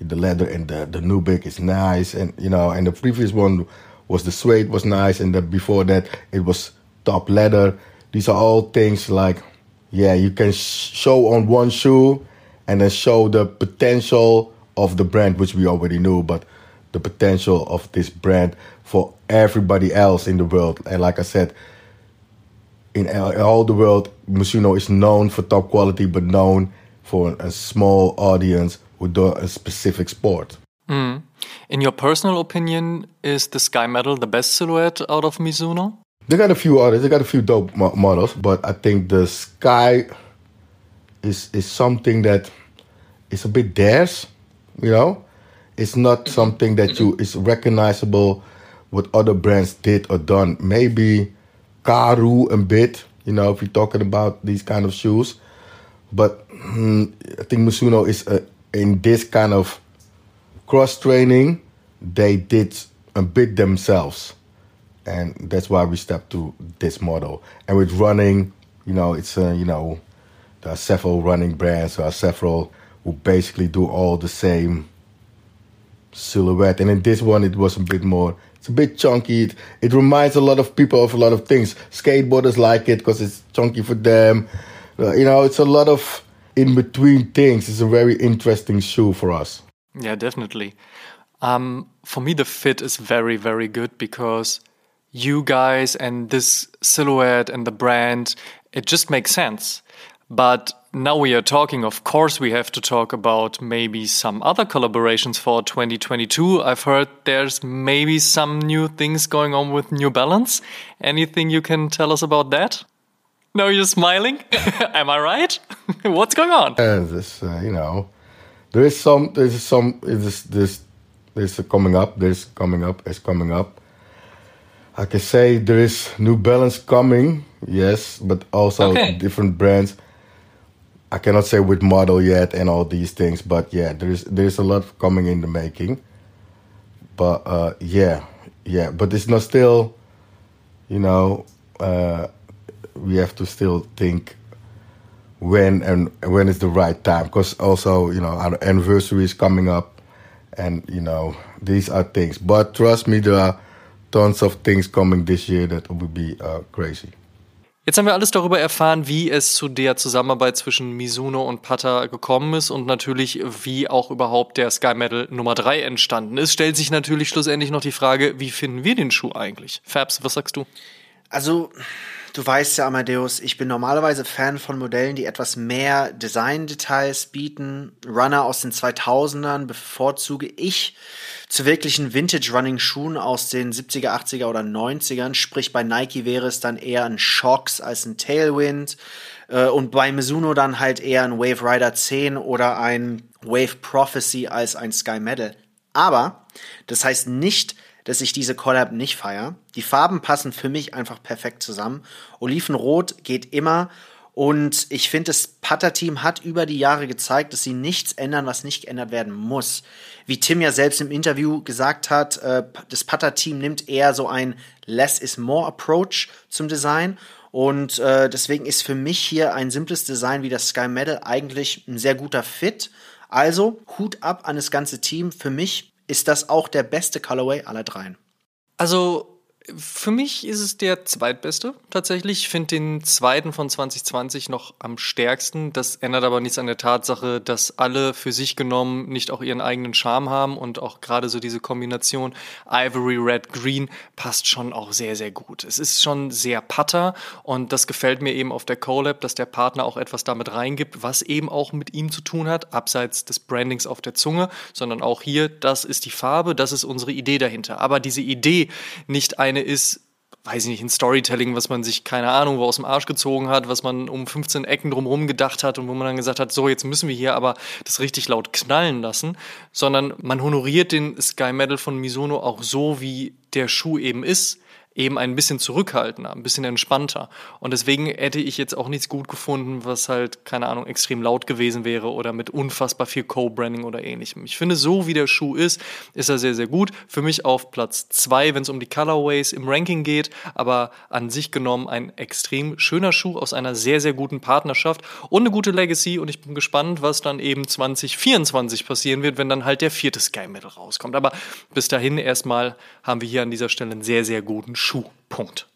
the leather and the the Nubic is nice, and you know, and the previous one was the suede was nice, and then before that it was top leather. These are all things like, yeah, you can sh- show on one shoe, and then show the potential of the brand, which we already knew, but the potential of this brand for everybody else in the world. And like I said, in all the world, Musuno is known for top quality, but known for a small audience who do a specific sport. Mm. In your personal opinion, is the Sky Medal the best silhouette out of Mizuno? They got a few others. They got a few dope mo- models, but I think the Sky is is something that is a bit theirs. You know, it's not something that you is recognizable what other brands did or done. Maybe Karu a bit. You know, if you're talking about these kind of shoes, but mm, I think Mizuno is uh in this kind of cross training. They did a bit themselves and that's why we stepped to this model. And with running, you know, it's uh, you know, there are several running brands, there are several who basically do all the same silhouette. And in this one, it was a bit more. It's a bit chunky. It, it reminds a lot of people of a lot of things. Skateboarders like it because it's chunky for them. Uh, you know, it's a lot of in between things. It's a very interesting shoe for us. Yeah, definitely. Um, for me, the fit is very, very good because you guys and this silhouette and the brand, it just makes sense. But now we are talking, of course, we have to talk about maybe some other collaborations for 2022. I've heard there's maybe some new things going on with New Balance. Anything you can tell us about that? No, you're smiling. Am I right? What's going on? And this, uh, you know, there is some, there's some, this, this, this coming up, there's coming up, it's coming up. I can say there is New Balance coming, yes, but also Okay. different brands. I cannot say with model yet and all these things, but yeah, there is there is a lot coming in the making. But uh, yeah, yeah, but it's not still, you know, uh, we have to still think when and when is the right time because also you know our anniversary is coming up and you know these are things but trust me there are tons of things coming this year that will be uh, crazy Jetzt haben wir alles darüber erfahren, wie es zu der Zusammenarbeit zwischen Mizuno und Pata gekommen ist und natürlich, wie auch überhaupt der Sky Medal Nummer 3 entstanden ist. Stellt sich natürlich schlussendlich noch die Frage, wie finden wir den Schuh eigentlich? Fabs, was sagst du? Also, du weißt ja, Amadeus, ich bin normalerweise Fan von Modellen, die etwas mehr Design-Details bieten. Runner aus den 2000ern bevorzuge ich zu wirklichen Vintage-Running-Schuhen aus den 70er, 80er oder 90ern. Sprich, bei Nike wäre es dann eher ein Shocks als ein Tailwind. Äh, Und bei Mizuno dann halt eher ein Wave Rider 10 oder ein Wave Prophecy als ein Sky Medal. Aber das heißt nicht, dass ich diese Collab nicht feier. Die Farben passen für mich einfach perfekt zusammen. Olivenrot geht immer. Und ich finde, das Putter-Team hat über die Jahre gezeigt, dass sie nichts ändern, was nicht geändert werden muss. Wie Tim ja selbst im Interview gesagt hat, äh, das Putter-Team nimmt eher so ein Less is More Approach zum Design. Und äh, deswegen ist für mich hier ein simples Design wie das Sky Medal eigentlich ein sehr guter Fit. Also Hut ab an das ganze Team. Für mich ist das auch der beste Colorway aller dreien. Also, für mich ist es der zweitbeste tatsächlich. Ich finde den zweiten von 2020 noch am stärksten. Das ändert aber nichts an der Tatsache, dass alle für sich genommen nicht auch ihren eigenen Charme haben und auch gerade so diese Kombination Ivory, Red, Green passt schon auch sehr, sehr gut. Es ist schon sehr Putter und das gefällt mir eben auf der Collab, dass der Partner auch etwas damit reingibt, was eben auch mit ihm zu tun hat, abseits des Brandings auf der Zunge, sondern auch hier, das ist die Farbe, das ist unsere Idee dahinter. Aber diese Idee nicht eine ist, weiß ich nicht, ein Storytelling, was man sich, keine Ahnung, wo aus dem Arsch gezogen hat, was man um 15 Ecken drumherum gedacht hat und wo man dann gesagt hat, so, jetzt müssen wir hier aber das richtig laut knallen lassen, sondern man honoriert den Sky Medal von Misono auch so, wie der Schuh eben ist, eben ein bisschen zurückhaltender, ein bisschen entspannter. Und deswegen hätte ich jetzt auch nichts gut gefunden, was halt, keine Ahnung, extrem laut gewesen wäre oder mit unfassbar viel Co-Branding oder ähnlichem. Ich finde, so wie der Schuh ist, ist er sehr, sehr gut. Für mich auf Platz zwei, wenn es um die Colorways im Ranking geht, aber an sich genommen ein extrem schöner Schuh aus einer sehr, sehr guten Partnerschaft und eine gute Legacy. Und ich bin gespannt, was dann eben 2024 passieren wird, wenn dann halt der vierte Sky Medal rauskommt. Aber bis dahin erstmal haben wir hier an dieser Stelle einen sehr, sehr guten Schuh. Punkt.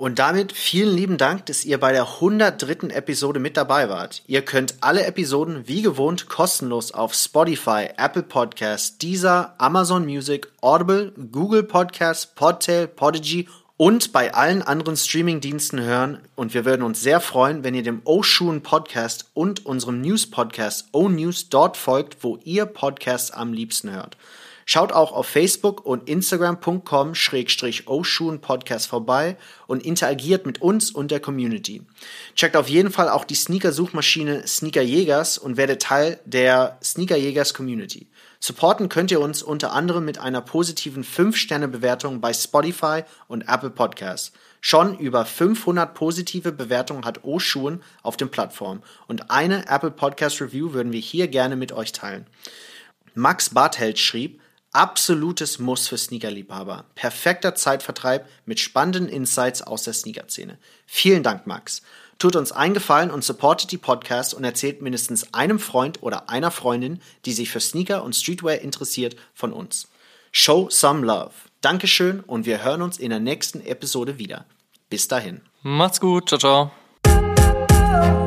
Und damit vielen lieben Dank, dass ihr bei der 103. Episode mit dabei wart. Ihr könnt alle Episoden wie gewohnt kostenlos auf Spotify, Apple Podcasts, Deezer, Amazon Music, Audible, Google Podcasts, Podtail, Podigy und bei allen anderen Streaming-Diensten hören. Und wir würden uns sehr freuen, wenn ihr dem O-Schuhen Podcast und unserem News-Podcast O-News dort folgt, wo ihr Podcasts am liebsten hört. Schaut auch auf Facebook und Instagram.com Oshun Podcast vorbei und interagiert mit uns und der Community. Checkt auf jeden Fall auch die Sneaker-Suchmaschine Sneaker Jägers und werdet Teil der Sneaker Jägers Community. Supporten könnt ihr uns unter anderem mit einer positiven 5-Sterne-Bewertung bei Spotify und Apple Podcasts. Schon über 500 positive Bewertungen hat Oshun auf den Plattformen und eine Apple Podcast Review würden wir hier gerne mit euch teilen. Max Bartheld schrieb, Absolutes Muss für Sneakerliebhaber. Perfekter Zeitvertreib mit spannenden Insights aus der Sneaker-Szene. Vielen Dank, Max. Tut uns eingefallen und supportet die Podcast und erzählt mindestens einem Freund oder einer Freundin, die sich für Sneaker und Streetwear interessiert, von uns. Show some love. Dankeschön und wir hören uns in der nächsten Episode wieder. Bis dahin. Macht's gut. Ciao, ciao.